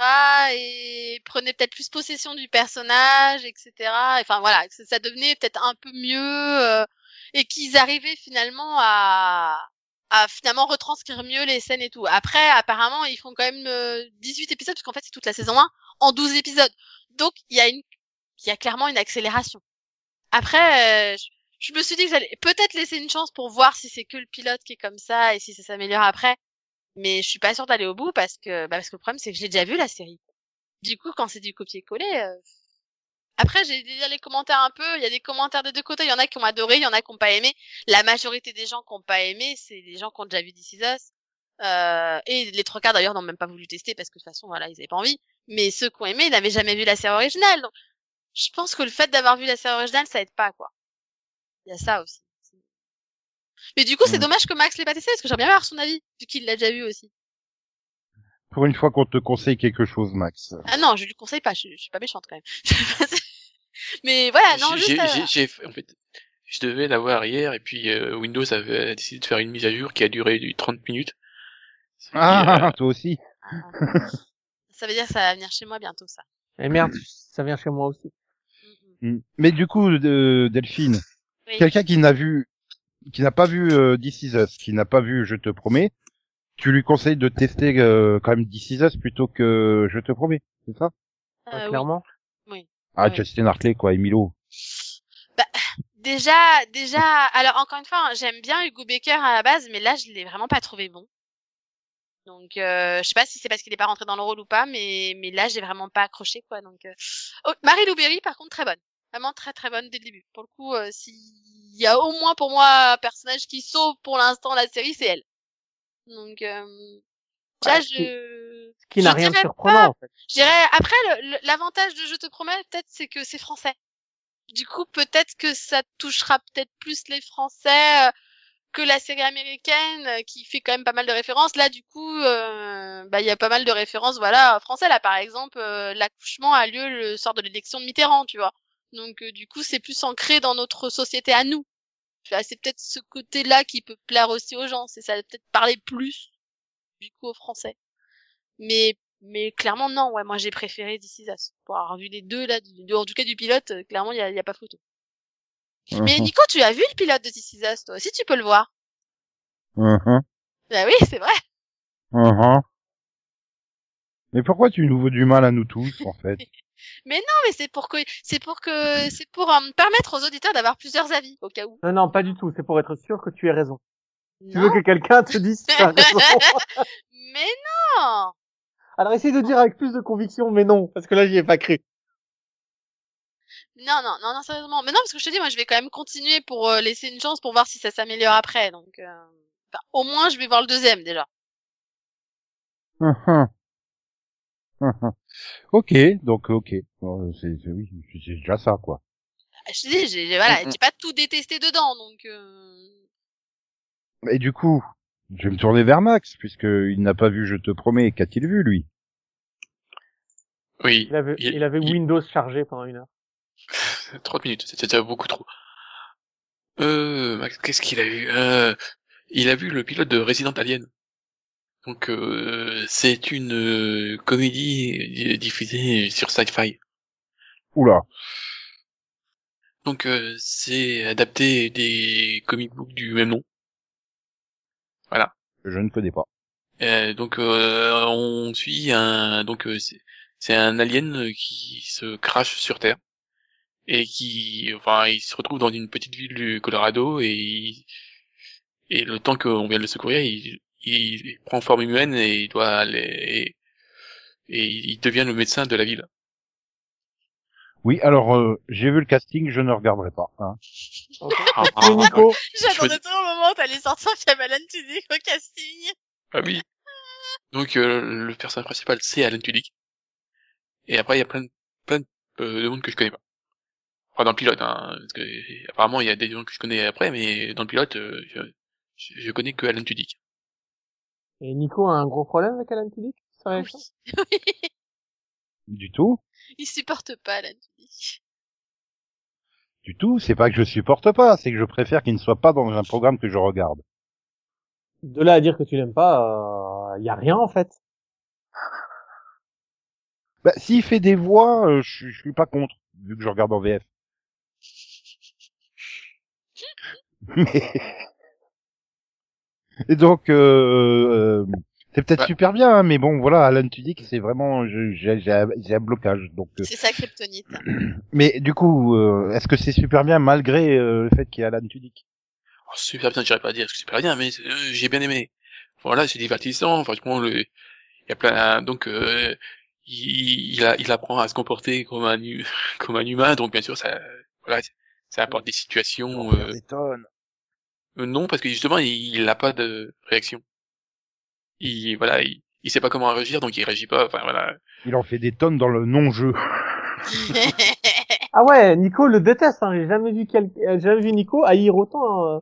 et prenaient peut-être plus possession du personnage, etc. Enfin voilà, ça devenait peut-être un peu mieux, euh, et qu'ils arrivaient finalement à à finalement retranscrire mieux les scènes et tout. Après, apparemment, ils font quand même euh, 18 épisodes, parce qu'en fait, c'est toute la saison 1 en 12 épisodes. Donc, il y a une, il y a clairement une accélération. Après, euh, je, je me suis dit que j'allais peut-être laisser une chance pour voir si c'est que le pilote qui est comme ça et si ça s'améliore après. Mais je suis pas sûre d'aller au bout parce que, bah parce que le problème c'est que j'ai déjà vu la série. Du coup, quand c'est du copier-coller, euh, après j'ai déjà les commentaires un peu. Il y a des commentaires des deux côtés. Il y en a qui ont adoré, il y en a qui ont pas aimé. La majorité des gens qui ont pas aimé, c'est des gens qui ont déjà vu This Is Us. Euh, et les trois quarts d'ailleurs n'ont même pas voulu tester parce que de toute façon voilà ils avaient pas envie. Mais ceux qui ont aimé, ils n'avaient jamais vu la série originale. Donc je pense que le fait d'avoir vu la série originale, ça aide pas quoi. Il y a ça aussi. Mais du coup, c'est Mm. dommage que Max l'ait pas testé, parce que j'aimerais bien avoir son avis, vu qu'il l'a déjà vu aussi. Pour une fois qu'on te conseille quelque chose, Max. Ah non, je lui conseille pas, je, je suis pas méchante quand même. Mais voilà, non, J'ai- juste... j'ai- euh, j'ai- j'ai- en fait, je devais l'avoir hier et puis euh, Windows avait décidé de faire une mise à jour qui a duré du 30 minutes. Ah, euh, toi aussi. Ça veut dire que ça va venir chez moi bientôt, ça. Et merde, ça vient chez moi aussi. Mm. Mais du coup, de- Delphine, Oui. quelqu'un qui n'a vu, qui n'a pas vu euh, This Is Us, qui n'a pas vu Je te promets, tu lui conseilles de tester euh, quand même This Is Us plutôt que Je te promets, c'est ça? Euh, oui. Ah, Ouais. Justin Hartley quoi, Emilio. Déjà, déjà, alors encore une fois, hein, j'aime bien Hugo Baker à la base, mais là, je l'ai vraiment pas trouvé bon. Donc, euh, je sais pas si c'est parce qu'il est pas rentré dans le rôle ou pas, mais mais là, j'ai vraiment pas accroché quoi. Donc, euh... oh, Marie Lou Berry, par contre, très bonne, vraiment très très bonne dès le début. Pour le coup, euh, s'il y a au moins pour moi un personnage qui sauve pour l'instant la série, c'est elle. Donc, euh... ce qui- je Ce qui n'a rien de surprenant, pas. en fait. je dirais après l'avantage de Je te promets peut-être c'est que c'est français. Du coup peut-être que ça touchera peut-être plus les Français euh, que la série américaine euh, qui fait quand même pas mal de références. Là du coup euh, bah il y a pas mal de références voilà français là par exemple euh, l'accouchement a lieu le soir de l'élection de Mitterrand tu vois. Donc euh, du coup c'est plus ancré dans notre société à nous. C'est peut-être ce côté-là qui peut plaire aussi aux gens, c'est ça peut-être parler plus du coup aux Français. Mais mais clairement non, ouais, moi j'ai préféré This Is Us. Pour avoir vu les deux là, du, du- en tout cas du pilote, euh, clairement il y a, y a pas photo. Mais Mhm. Nico, tu as vu le pilote de This Is Us, toi aussi tu peux le voir. Mhm. Bah oui, c'est vrai. Mhm. Mais pourquoi tu nous veux du mal à nous tous, en fait? Non, mais c'est pour que c'est pour que c'est pour euh, permettre aux auditeurs d'avoir plusieurs avis au cas où. Non, non, pas du tout. C'est pour être sûr que tu aies raison. Tu veux que quelqu'un te dise raison. mais non. Alors essaye de dire avec plus de conviction, mais non, parce que là j'y ai pas cru. Non, non, non, non, sérieusement. Mais non, parce que je te dis, moi, je vais quand même continuer pour euh, laisser une chance pour voir si ça s'améliore après. Donc, euh, enfin, au moins, je vais voir le deuxième déjà. Mhm. Mhm. Ok, donc ok. Bon, C'est oui, c'est déjà ça, quoi. Je te dis, j'ai voilà, j'ai pas tout détesté dedans, donc. Euh... Et du coup, je vais me tourner vers Max, puisque il n'a pas vu Je te promets. Qu'a-t-il vu, lui? Oui, Il avait, il- il avait il- Windows chargé pendant une heure. 30 minutes, c'était déjà beaucoup trop. Euh, Max, qu'est-ce qu'il a vu euh, Il a vu le pilote de Resident Alien. Donc, euh, c'est une euh, comédie diffusée sur Sci-Fi. Oula. Donc, euh, c'est adapté des comic books du même nom. Je ne connais pas. Euh, donc, euh, on suit un... Donc, euh, c'est un alien euh, qui se crache sur Terre et qui, enfin, il se retrouve dans une petite ville du Colorado et il- et le temps qu'on vient de le secourir, il, il prend forme humaine et il doit aller et, et il devient le médecin de la ville. Oui, alors euh, j'ai vu le casting, je ne regarderai pas. Hein. Ah, Et Nico, J'attendais trop le moment où t'allais sortir Fiam Alan Tudyk au casting. Ah oui. Donc euh, le personnage principal c'est Alan Tudyk. Et après il y a plein de, plein de, euh, de monde que je connais pas. Enfin dans le pilote, hein, parce que apparemment il y a des gens que je connais après, mais dans le pilote euh, je, je, connais que Alan Tudyk. et Nico a un gros problème avec Alan Tudyk oui. Du tout, Il supporte pas Alan Tudyk. du tout. C'est pas que je supporte pas, c'est que je préfère qu'il ne soit pas dans un programme que je regarde. De là à dire que tu l'aimes pas, il y a rien en fait. Bah, s'il fait des voix, euh, je, je suis pas contre, vu que je regarde en VF. Mais... Et donc, euh, euh, c'est peut-être Ouais. super bien, hein, mais bon, voilà, Alan Tudyk, c'est vraiment, je- j'ai j'ai un j'ai un blocage. Donc, euh, C'est sa kryptonite. mais du coup, euh, est-ce que c'est super bien malgré euh, le fait qu'il y a Alan Tudyk? Oh, super bien, j'irais pas dire c'est super bien, mais euh, j'ai bien aimé. Voilà, c'est divertissant. Franchement, le, il y a plein, donc euh, il, il, a- il apprend à se comporter comme un, comme un humain, donc bien sûr ça, voilà, ça apporte des situations. euh, des tonnes. Euh, non, parce que justement, il il n'a pas de réaction. Il, voilà, il, il sait pas comment réagir, donc il réagit pas. Enfin voilà. Il en fait des tonnes dans le non-jeu. Ah ouais, Nico le déteste. Hein. J'ai jamais vu quel... euh, jamais vu Nico haïr autant. euh.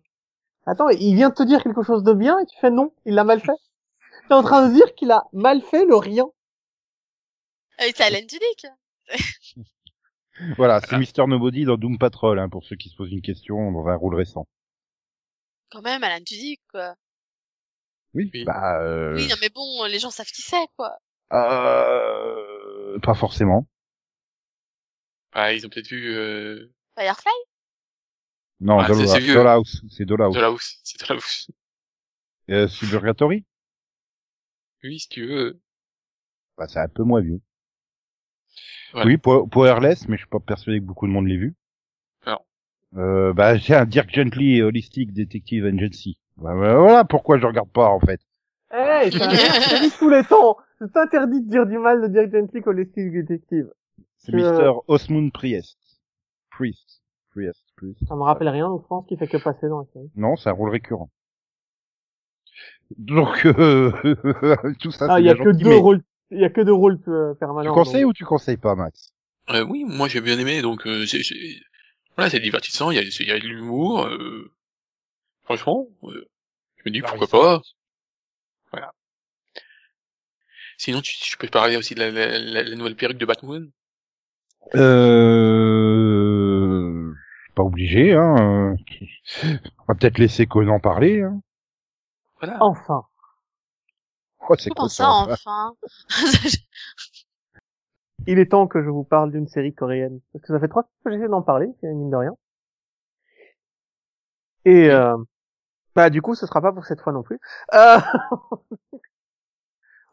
Attends, il vient de te dire quelque chose de bien et tu fais non, il l'a mal fait. T'es en train de dire qu'il a mal fait le rien. Ah oui, c'est Alan Tudyk. Voilà, c'est Voilà. Mister Nobody dans Doom Patrol, hein, pour ceux qui se posent une question dans un rôle récent. Quand même, Alan Tudyk, quoi. Oui, Oui. bah, euh, Oui, non mais bon, les gens savent qui c'est, quoi. euh, pas forcément. Bah, ils ont peut-être vu euh, Firefly? Non, Ah, c'est- Dollhouse, c'est. Dollhouse, c'est Dollhouse. Dollhouse. C'est Dollhouse. Euh, Suburgatory? Oui, si tu veux. bah, c'est un peu moins vieux. Voilà. Oui, Po- Powerless, mais je suis pas persuadé que beaucoup de monde l'ait vu. Non. Euh, bah, j'ai un Dirk Gently Holistic Detective Agency. Bah, bah, voilà pourquoi je regarde pas, en fait. Hey, c'est interdit tous les temps. C'est interdit de dire du mal de Dirk Gently Holistic Detective. C'est Je- Mister Osmond Priest. Priest. Priest. Priest. Ça me rappelle rien, donc je pense qu'il fait que passer dans la série. Non, c'est un rôle récurrent. Donc, euh, tout ça, Ah, il y a que deux mais rôles, il y a que deux rôles euh, Tu permanents. conseilles donc. ou tu conseilles pas, Max? Euh, oui, moi j'ai bien aimé, donc euh, c'est, c'est- voilà, c'est divertissant. Il y a, il y a de l'humour. Euh... Franchement, euh, je me dis Ah, pourquoi pas. Voilà. Sinon, tu, tu peux parler aussi de la, la, la, la nouvelle perruque de Batman. Euh... Pas obligé, hein. On va peut-être laisser Conan parler, hein. Voilà. Enfin. Oh, c'est Comment quoi ça, enfin Il est temps que je vous parle d'une série coréenne. Parce que ça fait trois fois que j'essaie d'en parler, mine de rien. Et euh, bah du coup, ce sera pas pour cette fois non plus. Euh...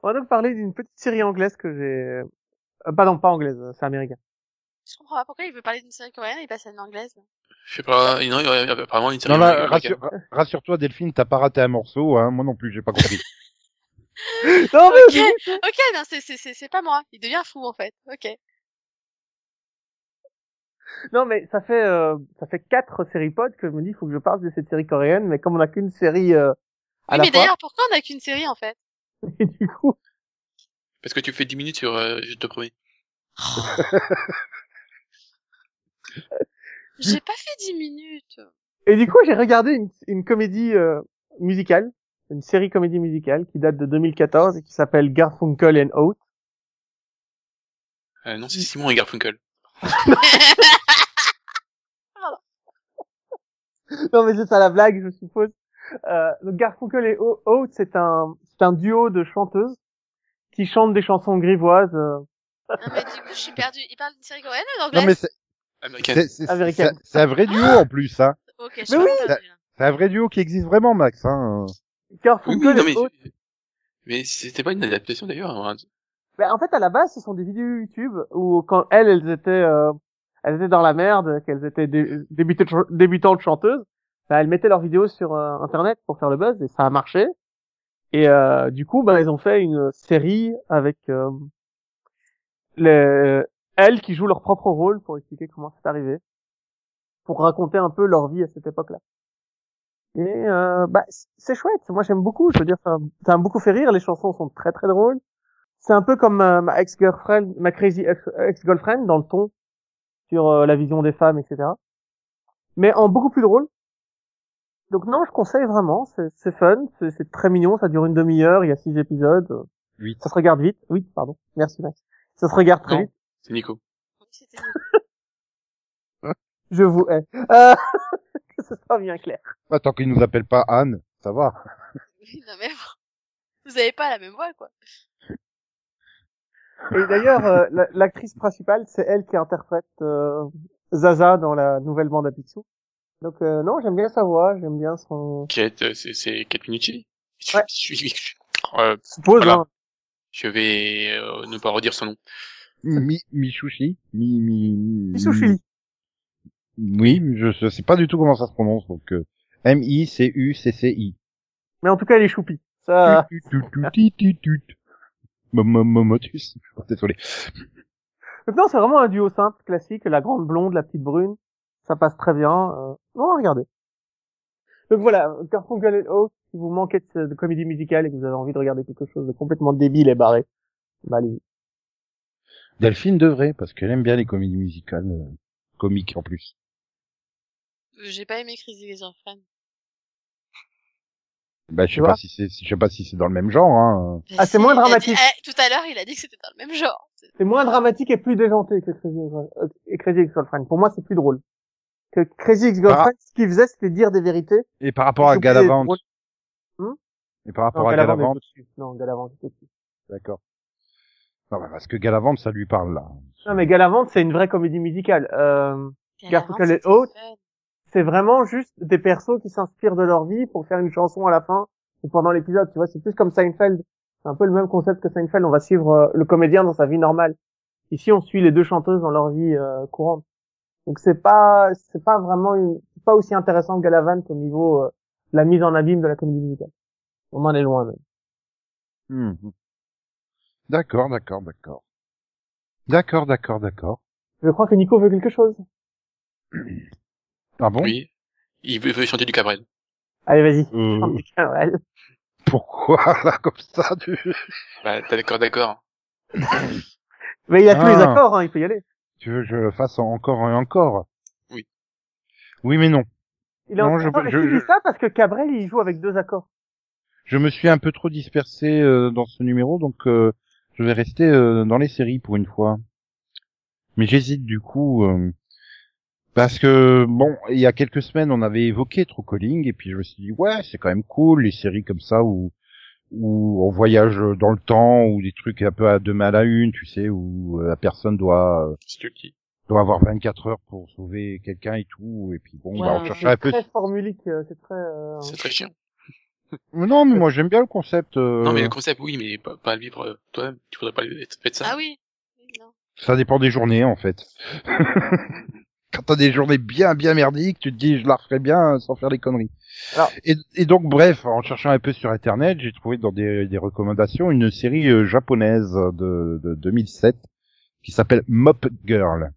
On va donc parler d'une petite série anglaise que j'ai... Euh, pas non, pas anglaise, c'est américain. Je comprends pas pourquoi il veut parler d'une série coréenne et il passe à une anglaise. Je sais pas. Non, il y a apparemment une série Non, là, américaine. rassure- rassure-toi, Delphine, t'as pas raté un morceau, hein. Moi non plus, j'ai pas compris. Non mais Ok, ok, non, c'est, c'est, c'est, c'est pas moi. Il devient fou, en fait. Ok. Non mais ça fait euh, ça fait quatre séries pods que je me dis il faut que je parle de cette série coréenne mais comme on a qu'une série euh, à Oui, la mais d'ailleurs, pourquoi on a qu'une série, en fait? Et du coup Parce que tu fais 10 minutes sur, euh, je te promets. J'ai pas fait 10 minutes. et du coup j'ai regardé une, une comédie euh, musicale une série comédie musicale qui date de 2014 et qui s'appelle Garfunkel and Oates Euh, non, c'est Simon et Garfunkel. Non mais c'est ça la blague je suppose euh, donc Garfunkel et O- Oates c'est un c'est un duo de chanteuses qui chantent des chansons grivoises euh, Non, mais du coup, je suis perdue. Il parle d'une série coréenne ou non, mais c'est, Américaine. c'est, c'est, Américaine. c'est- c'est un vrai duo, en plus, hein. Ok, je Mais suis oui. C'est un vrai duo qui existe vraiment, Max, hein. Oui, Garfunkel oui, non, et mais, Oates mais c'était pas une adaptation d'ailleurs. hein. Ben, en fait, à la base, ce sont des vidéos YouTube où quand elles, elles étaient, euh, elles étaient dans la merde, qu'elles étaient dé- débutantes, chanteuses, ben, elles mettaient leurs vidéos sur euh, Internet pour faire le buzz et ça a marché. Et euh, du coup, ben, ils ont fait une série avec euh, les, elles qui jouent leur propre rôle pour expliquer comment c'est arrivé, pour raconter un peu leur vie à cette époque-là. Et euh, bah, c'est chouette. Moi, j'aime beaucoup. Je veux dire, ça m'a beaucoup fait rire. Les chansons sont très très drôles. C'est un peu comme euh, ma ex-girlfriend, ma crazy ex- ex-girlfriend dans le ton sur euh, la vision des femmes, etc. Mais en beaucoup plus drôle. Donc non, je conseille vraiment. C'est c'est fun, c'est c'est très mignon. Ça dure une demi-heure. Il y a six épisodes. Huit. Ça se regarde vite. Oui, pardon. Merci Max. Ça se regarde très Non. vite. C'est Nico. Je vous hais. Euh... que ce soit bien clair. Bah, tant qu'il nous appelle pas Anne, ça va. Oui, non mais bon. Vous avez pas la même voix, quoi. Et d'ailleurs, euh, la- l'actrice principale, c'est elle qui interprète euh, Zaza dans la nouvelle bande à Picsou. Donc euh, non, j'aime bien sa voix, j'aime bien son... Kate, euh, c'est, c'est Kate Minucci. Ouais. Je, je- je- euh, Suppose, Voilà. hein. je vais euh, ne pas redire son nom. Mi, Michouchi, mi, mi, Missouchili. Oui, je, je sais pas du tout comment ça se prononce, donc, euh, M-I-C-U-C-C-I. Mais en tout cas, elle est choupie. Ça, Tut, tut, tut, tut, tut, tut. Mo- mo- mo- Motus. Oh, Désolé. Donc non, c'est vraiment un duo simple, classique, la grande blonde, la petite brune. Ça passe très bien. Euh... Non, regardez. Donc voilà, Garfunkel Oates, si vous manquez de, de comédie musicale et que vous avez envie de regarder quelque chose de complètement débile et barré, bah allez Delphine devrait, parce qu'elle aime bien les comédies musicales, euh, comiques en plus. J'ai pas aimé Crazy Ex-Girlfriend. Bah, je sais pas si c'est, je sais pas si c'est dans le même genre, hein. Ah, c'est Si, moins dit- dramatique. eh, tout à l'heure, il a dit que c'était dans le même genre. C'est- moins dramatique et plus déjanté que Crazy euh, et Crazy Ex-Girlfriend. Pour moi, c'est plus drôle. Que Crazy Ex-Girlfriend, ce qu'il faisait, c'était dire des vérités. Et par rapport à Galavant, drôle. et par rapport Non, à Galavant, Galavant, est au-dessus. Non, Galavant, est au-dessus. d'accord. Non, bah, parce que Galavant, ça lui parle, là. Non, mais Galavant, c'est une vraie comédie musicale. Euh, Garfunkel Galavant, et fun. C'est vraiment juste des persos qui s'inspirent de leur vie pour faire une chanson à la fin ou pendant l'épisode. Tu vois, c'est plus comme Seinfeld. C'est un peu le même concept que Seinfeld. On va suivre euh, le comédien dans sa vie normale. Ici, on suit les deux chanteuses dans leur vie euh, courante. Donc c'est pas, c'est pas vraiment, une... pas aussi intéressant que Galavant au niveau euh, de la mise en abîme de la comédie musicale. On en est loin même. Mhm. D'accord, d'accord, d'accord. D'accord, d'accord, d'accord. Je crois que Nico veut quelque chose. Ah bon? Oui. Il veut, veut chanter du Cabrel. Allez, vas-y. Euh, Chante du Cabrel. pourquoi, là, comme ça, tu... Bah, t'as d'accord, d'accord. Mais il a tous les Ah. accords, hein, il peut y aller. tu veux que je le fasse encore et encore? Oui. Oui, mais non. Il est en... Non, je- Attends, je- tu dis je- ça parce que Cabrel, il joue avec deux accords. Je me suis un peu trop dispersé euh, dans ce numéro, donc euh, je vais rester euh, dans les séries pour une fois. Mais j'hésite du coup, euh, parce que bon, il y a quelques semaines, on avait évoqué True Calling, et puis je me suis dit ouais, c'est quand même cool les séries comme ça où où on voyage dans le temps, ou des trucs un peu à deux mains à la une, tu sais, où euh, la personne doit euh, C'est qui. doit avoir 24 heures pour sauver quelqu'un et tout, et puis bon, bah, on Ouais, cherche c'est un peu. très formulique, euh, c'est très... euh, C'est très chiant. Non, mais moi j'aime bien le concept. euh, Non, mais le concept, oui, mais pas, pas le vivre toi-même. Tu voudrais pas être fait de ça. Ah oui. Oui, non. Ça dépend des journées, en fait. Quand t'as des journées bien, bien merdiques, tu te dis, je la referais bien sans faire les conneries. Alors- Et, et donc, bref, en cherchant un peu sur Internet, j'ai trouvé dans des, des recommandations une série euh, japonaise de, de 2007 qui s'appelle Mop Girl.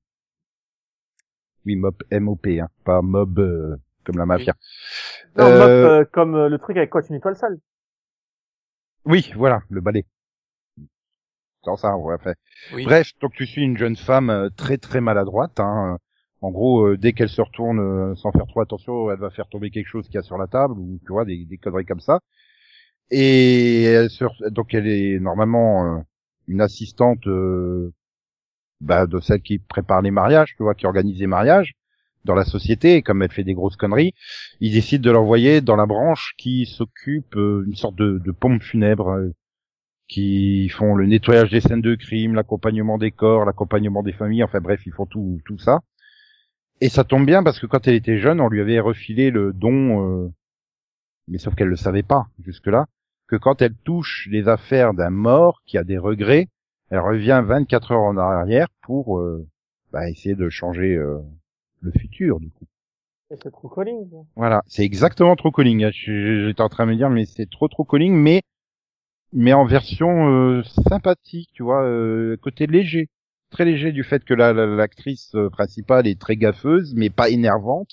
Oui, Mop, M-O-P, hein, pas Mob euh, comme la mafia. Non, Euh, Mop, euh, comme euh, le truc avec quoi une étoile sale. Oui, voilà, le balai. Ça, ouais, fait. Oui. Bref, donc tu suis une jeune femme euh, très très maladroite. Hein. En gros, euh, dès qu'elle se retourne euh, sans faire trop attention, elle va faire tomber quelque chose qu'il y a sur la table ou tu vois des, des conneries comme ça. Et elle se donc elle est normalement euh, une assistante bah, de celle qui prépare les mariages, tu vois, qui organise les mariages dans la société. Et comme elle fait des grosses conneries, ils décident de l'envoyer dans la branche qui s'occupe euh, une sorte de, de pompe funèbre. qui font le nettoyage des scènes de crime, l'accompagnement des corps, l'accompagnement des familles, enfin bref, ils font tout tout ça. Et ça tombe bien parce que quand elle était jeune, on lui avait refilé le don, euh, mais sauf qu'elle le savait pas jusque-là, que quand elle touche les affaires d'un mort qui a des regrets, Elle revient 24 heures en arrière pour euh, bah, essayer de changer euh, le futur du coup. C'est trop calling. Voilà, c'est exactement trop calling. hein. J'étais en train de me dire mais c'est trop trop calling, mais mais en version euh, sympathique, tu vois, euh, côté léger, très léger du fait que la- la- l'actrice euh, principale est très gaffeuse, mais pas énervante.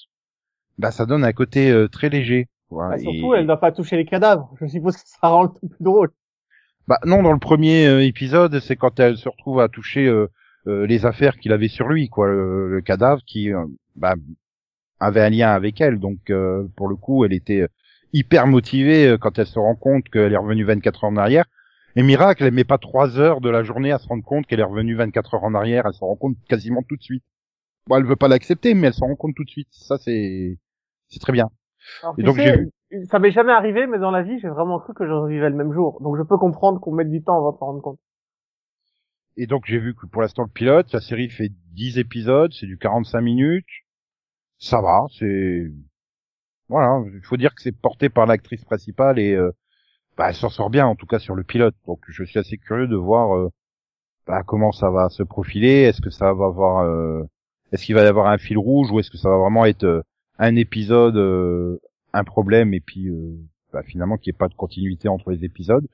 Bah ça donne un côté euh, très léger. Bah, et- surtout, elle doit pas toucher les cadavres. Je suppose que ça rend le tout plus drôle. Bah non, dans le premier euh, épisode, c'est quand elle se retrouve à toucher euh, les affaires qu'il avait sur lui, quoi, le, le cadavre qui bah, avait un lien avec elle. Donc pour le coup, elle était hyper motivée quand elle se rend compte qu'elle est revenue 24 heures en arrière. Et miracle, elle met pas trois heures de la journée à se rendre compte qu'elle est revenue 24 heures en arrière. Elle s'en rend compte quasiment tout de suite. Bon, elle veut pas l'accepter, mais elle s'en rend compte tout de suite. Ça, c'est c'est très bien. Alors, Et donc, sais, j'ai vu. Ça m'est jamais arrivé, mais dans la vie, j'ai vraiment cru que je revivais le même jour. Donc je peux comprendre qu'on mette du temps avant de s'en rendre compte. Et donc j'ai vu que pour l'instant le pilote, la série fait 10 épisodes, c'est du 45 minutes. Ça va, c'est voilà, il faut dire que c'est porté par l'actrice principale et euh, bah, elle s'en sort bien en tout cas sur le pilote. Donc je suis assez curieux de voir euh, bah, comment ça va se profiler, est-ce que ça va avoir euh, est-ce qu'il va y avoir un fil rouge ou est-ce que ça va vraiment être euh, un épisode euh, un problème et puis euh, bah, finalement qu'il n'y ait pas de continuité entre les épisodes.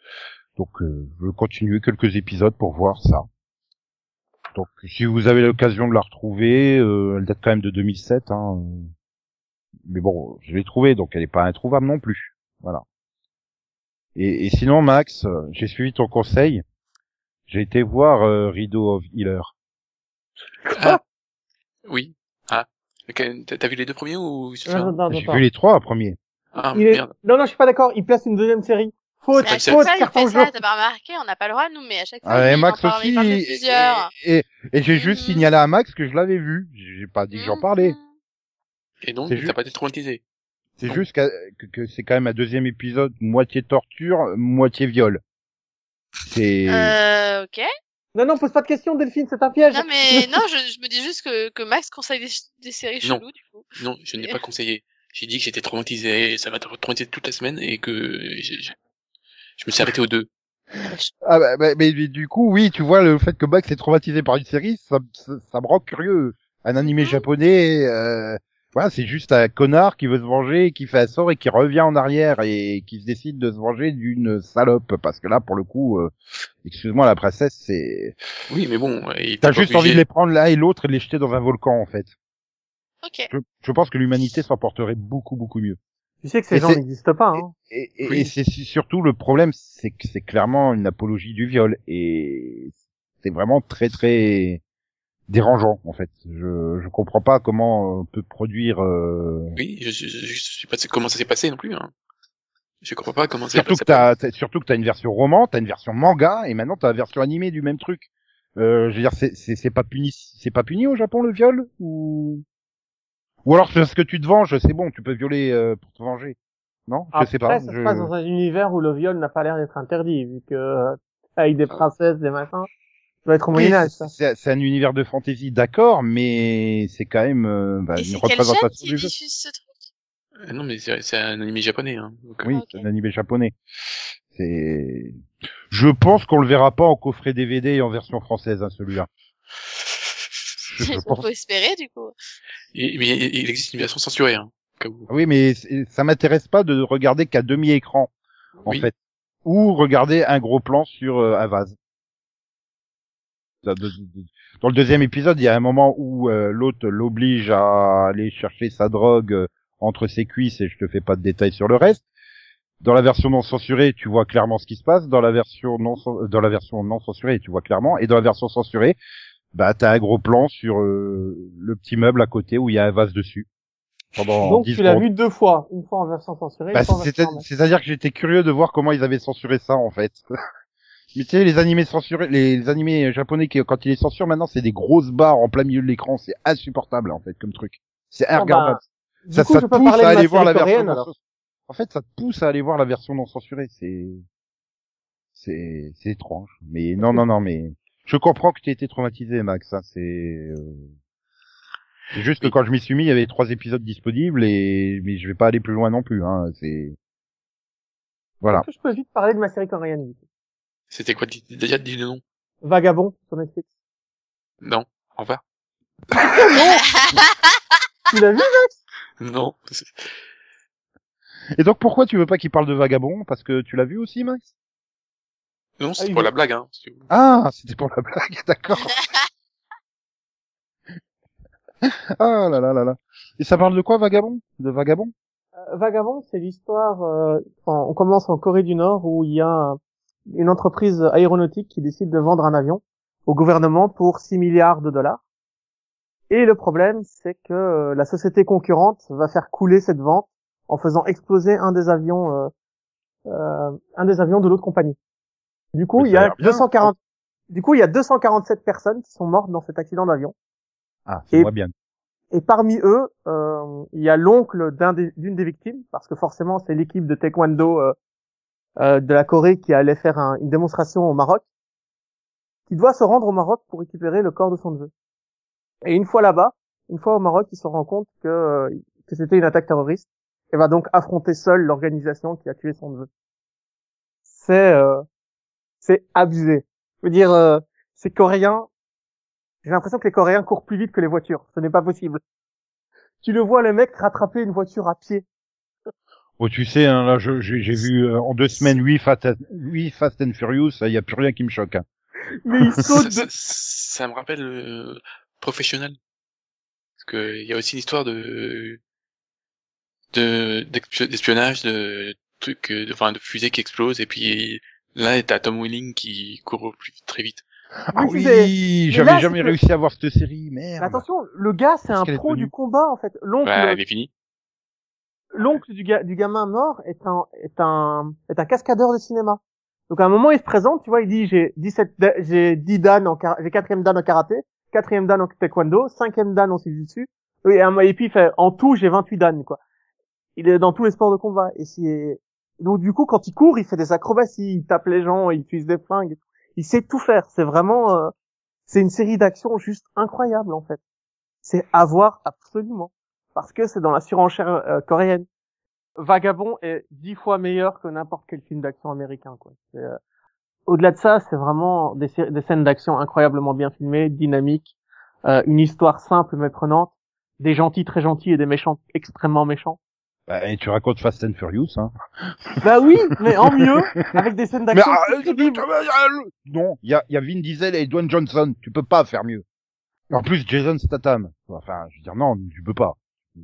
Donc euh, je vais continuer quelques épisodes pour voir ça. Donc si vous avez l'occasion de la retrouver, elle date quand même de 2007. Hein, mais bon, je l'ai trouvée, donc elle n'est pas introuvable non plus. Voilà. Et, et sinon, Max, j'ai suivi ton conseil. J'ai été voir euh, Rideau of Healer. Ah. Oui. Ah. T'as vu les deux premiers ou c'est ça Non, non, non, J'ai vu les trois premiers. Ah, Il est- merde. Non, non, je suis pas d'accord. Il place une deuxième série. Faute, Mais à faute, fois, il carton fait ça, jaune. t'as pas remarqué, on n'a pas le droit, nous, mais à chaque fois, Ah, et il, Max en aussi. parle et- plusieurs. Et, et, et j'ai juste Mhm. signalé à Max que je l'avais vu. J'ai pas dit que j'en parlais. Mhm. Et donc, t'as juste- pas été traumatisé. C'est juste que, que c'est quand même un deuxième épisode moitié torture, moitié viol. C'est Euh, ok. Non, non, pose pas de questions, Delphine, c'est un piège. Non, mais non, je, je me dis juste que, que Max conseille des, des séries Non. cheloues, du coup. Non, je n'ai pas conseillé. J'ai dit que j'étais traumatisé, ça m'a traumatisé toute la semaine et que j'ai- j'ai- je me suis arrêté aux deux. ah bah, bah, mais, mais du coup oui, tu vois le fait que Max est traumatisé par une série, ça, ça, ça me rend curieux. Un animé japonais, euh, voilà, c'est juste un connard qui veut se venger, qui fait un sort et qui revient en arrière et qui se décide de se venger d'une salope parce que là pour le coup, euh, excuse-moi la princesse, c'est Oui, mais bon, t'as juste envie de les prendre l'un et l'autre et de les jeter dans un volcan en fait. Ok. Je, je pense que l'humanité s'en porterait beaucoup beaucoup mieux. Tu sais que ces Et gens n'existent pas, hein. Et, et, Oui. et c'est surtout le problème, c'est que c'est clairement une apologie du viol et c'est vraiment très très dérangeant en fait. Je je comprends pas comment on peut produire. euh, Oui, je, je, je, je sais pas comment ça s'est passé non plus. Hein. Je comprends pas comment ça s'est Surtout que passé. t'as surtout que t'as une version roman, t'as une version manga et maintenant t'as la version animée du même truc. Euh, je veux dire, c'est c'est c'est pas puni, c'est pas puni au Japon le viol ou ou alors parce que tu te venges, c'est bon, tu peux violer euh, pour te venger. Non, je sais pas. Après, ça je- se passe dans un univers où le viol n'a pas l'air d'être interdit, vu que, euh, avec des princesses, des machins, doit être au Oui, Moyen-Âge, ça. c'est un univers de fantasy, d'accord, mais c'est quand même euh, bah, Et une représentation qui du jeu. ce truc? Euh, Non, mais c'est un animé japonais. Hein. Donc, Oui, Ok. c'est un animé japonais. C'est. Je pense qu'on le verra pas en coffret DVD et en version française, hein, celui-là. On pense. peut espérer, du coup. Et- mais il existe une version censurée. Hein. Oui, mais ça m'intéresse pas de regarder qu'à demi écran, en Oui. fait, ou regarder un gros plan sur euh, un vase. Dans le deuxième épisode, il y a un moment où euh, l'autre l'oblige à aller chercher sa drogue euh, entre ses cuisses, et je te fais pas de détails sur le reste. Dans la version non censurée, tu vois clairement ce qui se passe. Dans la version non, euh, dans la version non censurée, tu vois clairement. Et dans la version censurée, bah t'as un gros plan sur euh, le petit meuble à côté où il y a un vase dessus. Pendant Donc, 10 tu l'as vu deux fois. Une fois en version censurée, Bah. C'est-à-dire que j'étais curieux de voir comment ils avaient censuré ça en fait. Mais tu sais, les animés censurés, les, les animés japonais qui, quand ils les censurent maintenant, c'est des grosses barres en plein milieu de l'écran, c'est insupportable en fait comme truc. C'est Bon, regardable. bah, ça coup, ça te pousse à aller voir la version. coréenne, non En fait, ça te pousse à aller voir la version non censurée. C'est c'est c'est étrange. Mais non non non mais je comprends que tu été traumatisé Max. hein, c'est euh, c'est juste que quand je m'y suis mis, il y avait trois épisodes disponibles et mais je vais pas aller plus loin non plus. Hein. C'est voilà. Est-ce que je peux vite parler de ma série coréenne C'était quoi Déjà, dis le nom. Vagabond sur Netflix. Non. Au revoir. Tu l'as vu Non. Et donc pourquoi tu veux pas qu'il parle de vagabond? Parce que tu l'as vu aussi, Max? Non, c'est Ah, pour la blague, hein. Ah, c'était pour la blague, d'accord. ah là là là là. Et ça parle de quoi, vagabond? De vagabond? Euh, Vagabond, c'est l'histoire. euh, on commence en Corée du Nord où il y a un- une entreprise aéronautique qui décide de vendre un avion au gouvernement pour 6 milliards de dollars. Et le problème, c'est que euh, la société concurrente va faire couler cette vente en faisant exploser un des avions, euh, euh, un des avions de l'autre compagnie. Du coup, il y a a l'air bien. 240. Du coup, il y a 247 personnes qui sont mortes dans cet accident d'avion. Ah, c'est Et- moi bien. Et parmi eux, euh, il y a l'oncle d'un d'une des, victimes, parce que forcément c'est l'équipe de taekwondo euh, de la Corée qui allait faire un- une démonstration au Maroc, qui doit se rendre au Maroc pour récupérer le corps de son neveu. Et une fois là-bas, une fois au Maroc, il se rend compte que, euh, que c'était une attaque terroriste et va donc affronter seul l'organisation qui a tué son neveu. C'est euh, c'est abusé. Je veux dire, euh, ces Coréens, j'ai l'impression que les Coréens courent plus vite que les voitures. Ce n'est pas possible. Tu le vois, le mec rattraper une voiture à pied. Oh, tu sais, hein, là, je- j'ai j'ai vu euh, en deux semaines 8 Fast, 8 Fast and Furious, il y a plus rien qui me choque. hein. Mais il ça, saute ça, de... ça me rappelle euh, professionnel. Parce que il y a aussi une histoire de d'espionnage, de trucs, euh, de, enfin de fusées qui explosent et puis là t'as Tom Welling qui court plus très vite. Ah Oui, c'est- oui, j'avais jamais réussi à voir cette série, merde. Mais attention, le gars, c'est un pro du combat, en fait. L'oncle, Bah, elle est finie. L'oncle du, du gamin mort est un, est un, est un cascadeur de cinéma. Donc à un moment, il se présente, tu vois, il dit, j'ai 17, da- j'ai 10 dan en, j'ai quatrième dan en karaté, quatrième dan en taekwondo, cinquième dan en jujutsu, et, et puis en tout, j'ai 28 dan, quoi. Il est dans tous les sports de combat. Et donc du coup, quand il court, il fait des acrobaties, il tape les gens, il utilise des flingues. Il sait tout faire. C'est vraiment, euh, c'est une série d'actions juste incroyable, en fait. C'est à voir absolument. Parce que c'est dans la surenchère euh, coréenne. Vagabond est dix fois meilleur que n'importe quel film d'action américain, quoi. C'est, euh, Au-delà de ça, c'est vraiment des, des scènes d'action incroyablement bien filmées, dynamiques, euh, une histoire simple mais prenante, des gentils très gentils et des méchants extrêmement méchants. Bah, et tu racontes Fast and Furious, hein. Bah oui, mais en mieux, avec des scènes d'action ah, plus crédibles. non, il y a, y a Vin Diesel et Dwayne Johnson, tu peux pas faire mieux. En plus, Jason Statham. Enfin, je veux dire, non, tu peux pas.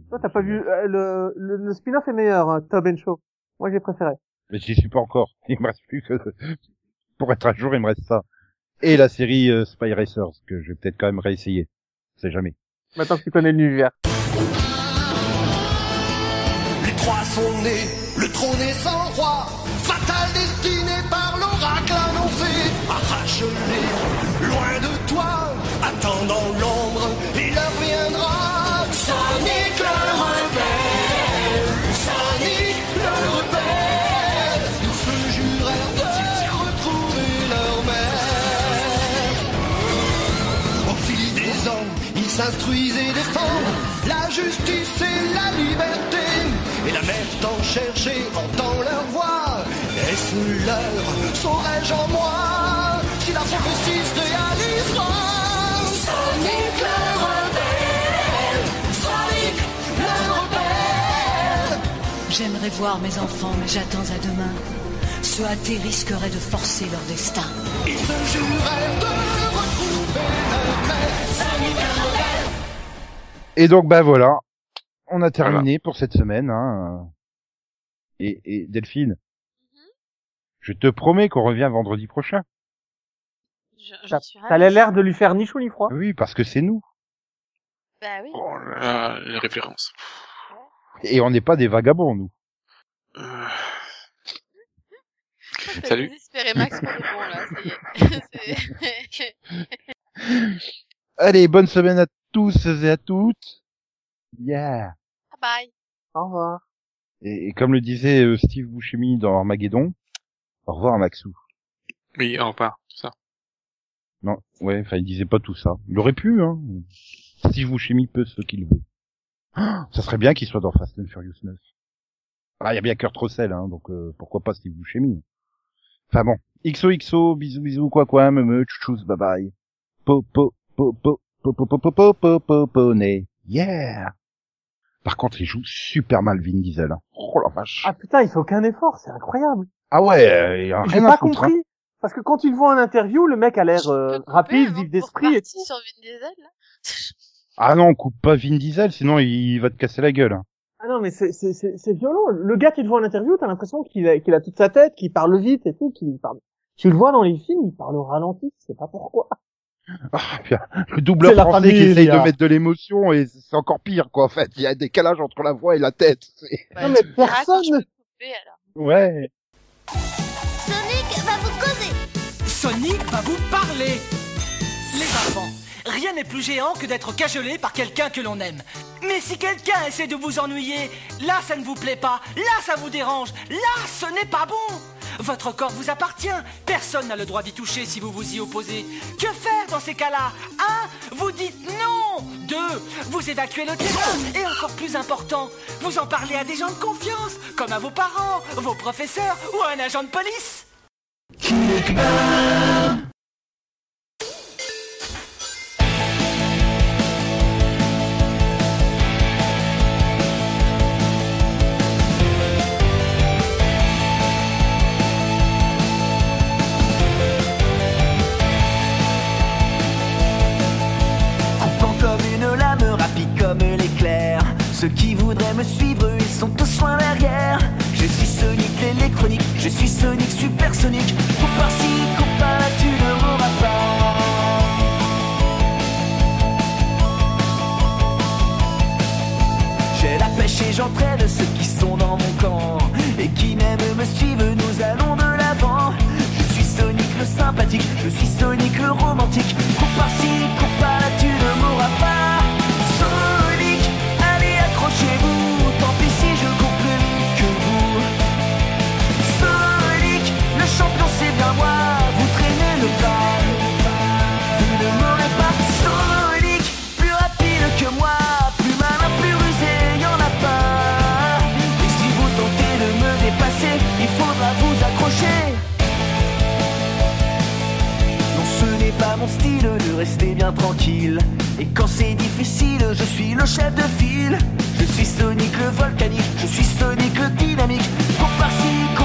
Toi, t'as pas vu euh, le, le, le spin-off est meilleur, hein, Tob and Show. Moi, j'ai préféré. Mais j'y suis pas encore. Il me reste plus que, pour être à jour, il me reste ça. Et la série euh, Spy Racers, que je vais peut-être quand même réessayer. On sait jamais. Maintenant que tu connais l'univers. Les trois sont nés, le trône est sans roi. Fatale destinée par l'oracle annoncé. Arrache-les, loin de s'instruisent et défendent la justice et la liberté. Et la mer tant cherchée entend leur voix. Est-ce leur saurais-je en moi si la prophétie se réalisera Sonic le rebelle, Sonic le rebelle. J'aimerais voir mes enfants, mais j'attends à demain. Se hâter risquerait de forcer leur destin. Ils se jurèrent de retrouver leur mère. Et donc, bah voilà. On a terminé pour cette semaine, hein. Et, et Delphine. Je te promets qu'on revient vendredi prochain. Je, T'as l'air de lui faire ni chaud ni froid. Oui, parce que c'est nous. Bah oui. Oh là, les références. Et on n'est pas des vagabonds, nous. Euh, Salut. désespéré Max pour le bon, là. Ça y est. C'est- Allez, bonne semaine à tous et à toutes. Yeah. Ah, Bye. Au revoir. Et, et comme le disait euh, Steve Buscemi dans Armageddon, au revoir Maxou. oui, on part, tout ça. Non, ouais, enfin il disait pas tout ça. Il aurait pu, hein. Steve Buscemi peut ce qu'il veut. Ah, ça serait bien qu'il soit dans Fast and Furious 9. Ah, il y a bien Kurt Russell, hein, donc euh, pourquoi pas Steve Buscemi. Enfin bon, XOXO, bisous bisous, quoi quoi, me me, tchous, bye bye. Po po po po po po po po po po po poney. Yeah. Par contre, il joue super mal Vin Diesel. hein. Oh la vache. Ah putain, il fait aucun effort, c'est incroyable. Ah ouais, euh, il y a J'ai rien à pas foutre. hein. compris. Parce que quand tu le vois en interview, le mec a l'air euh, rapide, vif de d'esprit et repartir tout. sur Vin Diesel, là? Ah non, coupe pas Vin Diesel, sinon il va te casser la gueule. Ah non, mais c'est c'est c'est c'est violent. Le gars, tu le vois en interview, t'as l'impression qu'il a qu'il a toute sa tête, qu'il parle vite et tout, qu'il parle. Tu le vois dans les films, il parle au ralenti, je sais pas pourquoi. Ah, puis, le doubleur français qui essaye de mettre de l'émotion et c'est encore pire quoi en fait. Il y a un décalage entre la voix et la tête. Bah, Non, mais personne couper, alors. Ouais. Sonic va vous causer. Sonic va vous parler. Les enfants, rien n'est plus géant que d'être cajolé par quelqu'un que l'on aime. Mais si quelqu'un essaie de vous ennuyer, là ça ne vous plaît pas, là ça vous dérange, là ce n'est pas bon. Votre corps vous appartient, personne n'a le droit d'y toucher si vous vous y opposez. Que faire dans ces cas-là 1. Vous dites non 2. Vous évacuez le terrain. Et encore plus important, vous en parlez à des gens de confiance, comme à vos parents, vos professeurs ou à un agent de police. Ceux qui voudraient me suivre, ils sont tous loin derrière. Je suis Sonic l'électronique, je suis Sonic supersonique. Coupe par-ci, coupe par-là, tu ne m'auras pas. J'ai la pêche et j'entraîne ceux qui sont dans mon camp. Et qui même me suivent, nous allons de l'avant. Je suis Sonic le sympathique, je suis quand c'est difficile, je suis le chef de file. Je suis Sonic le volcanique, je suis Sonic le dynamique. Coupe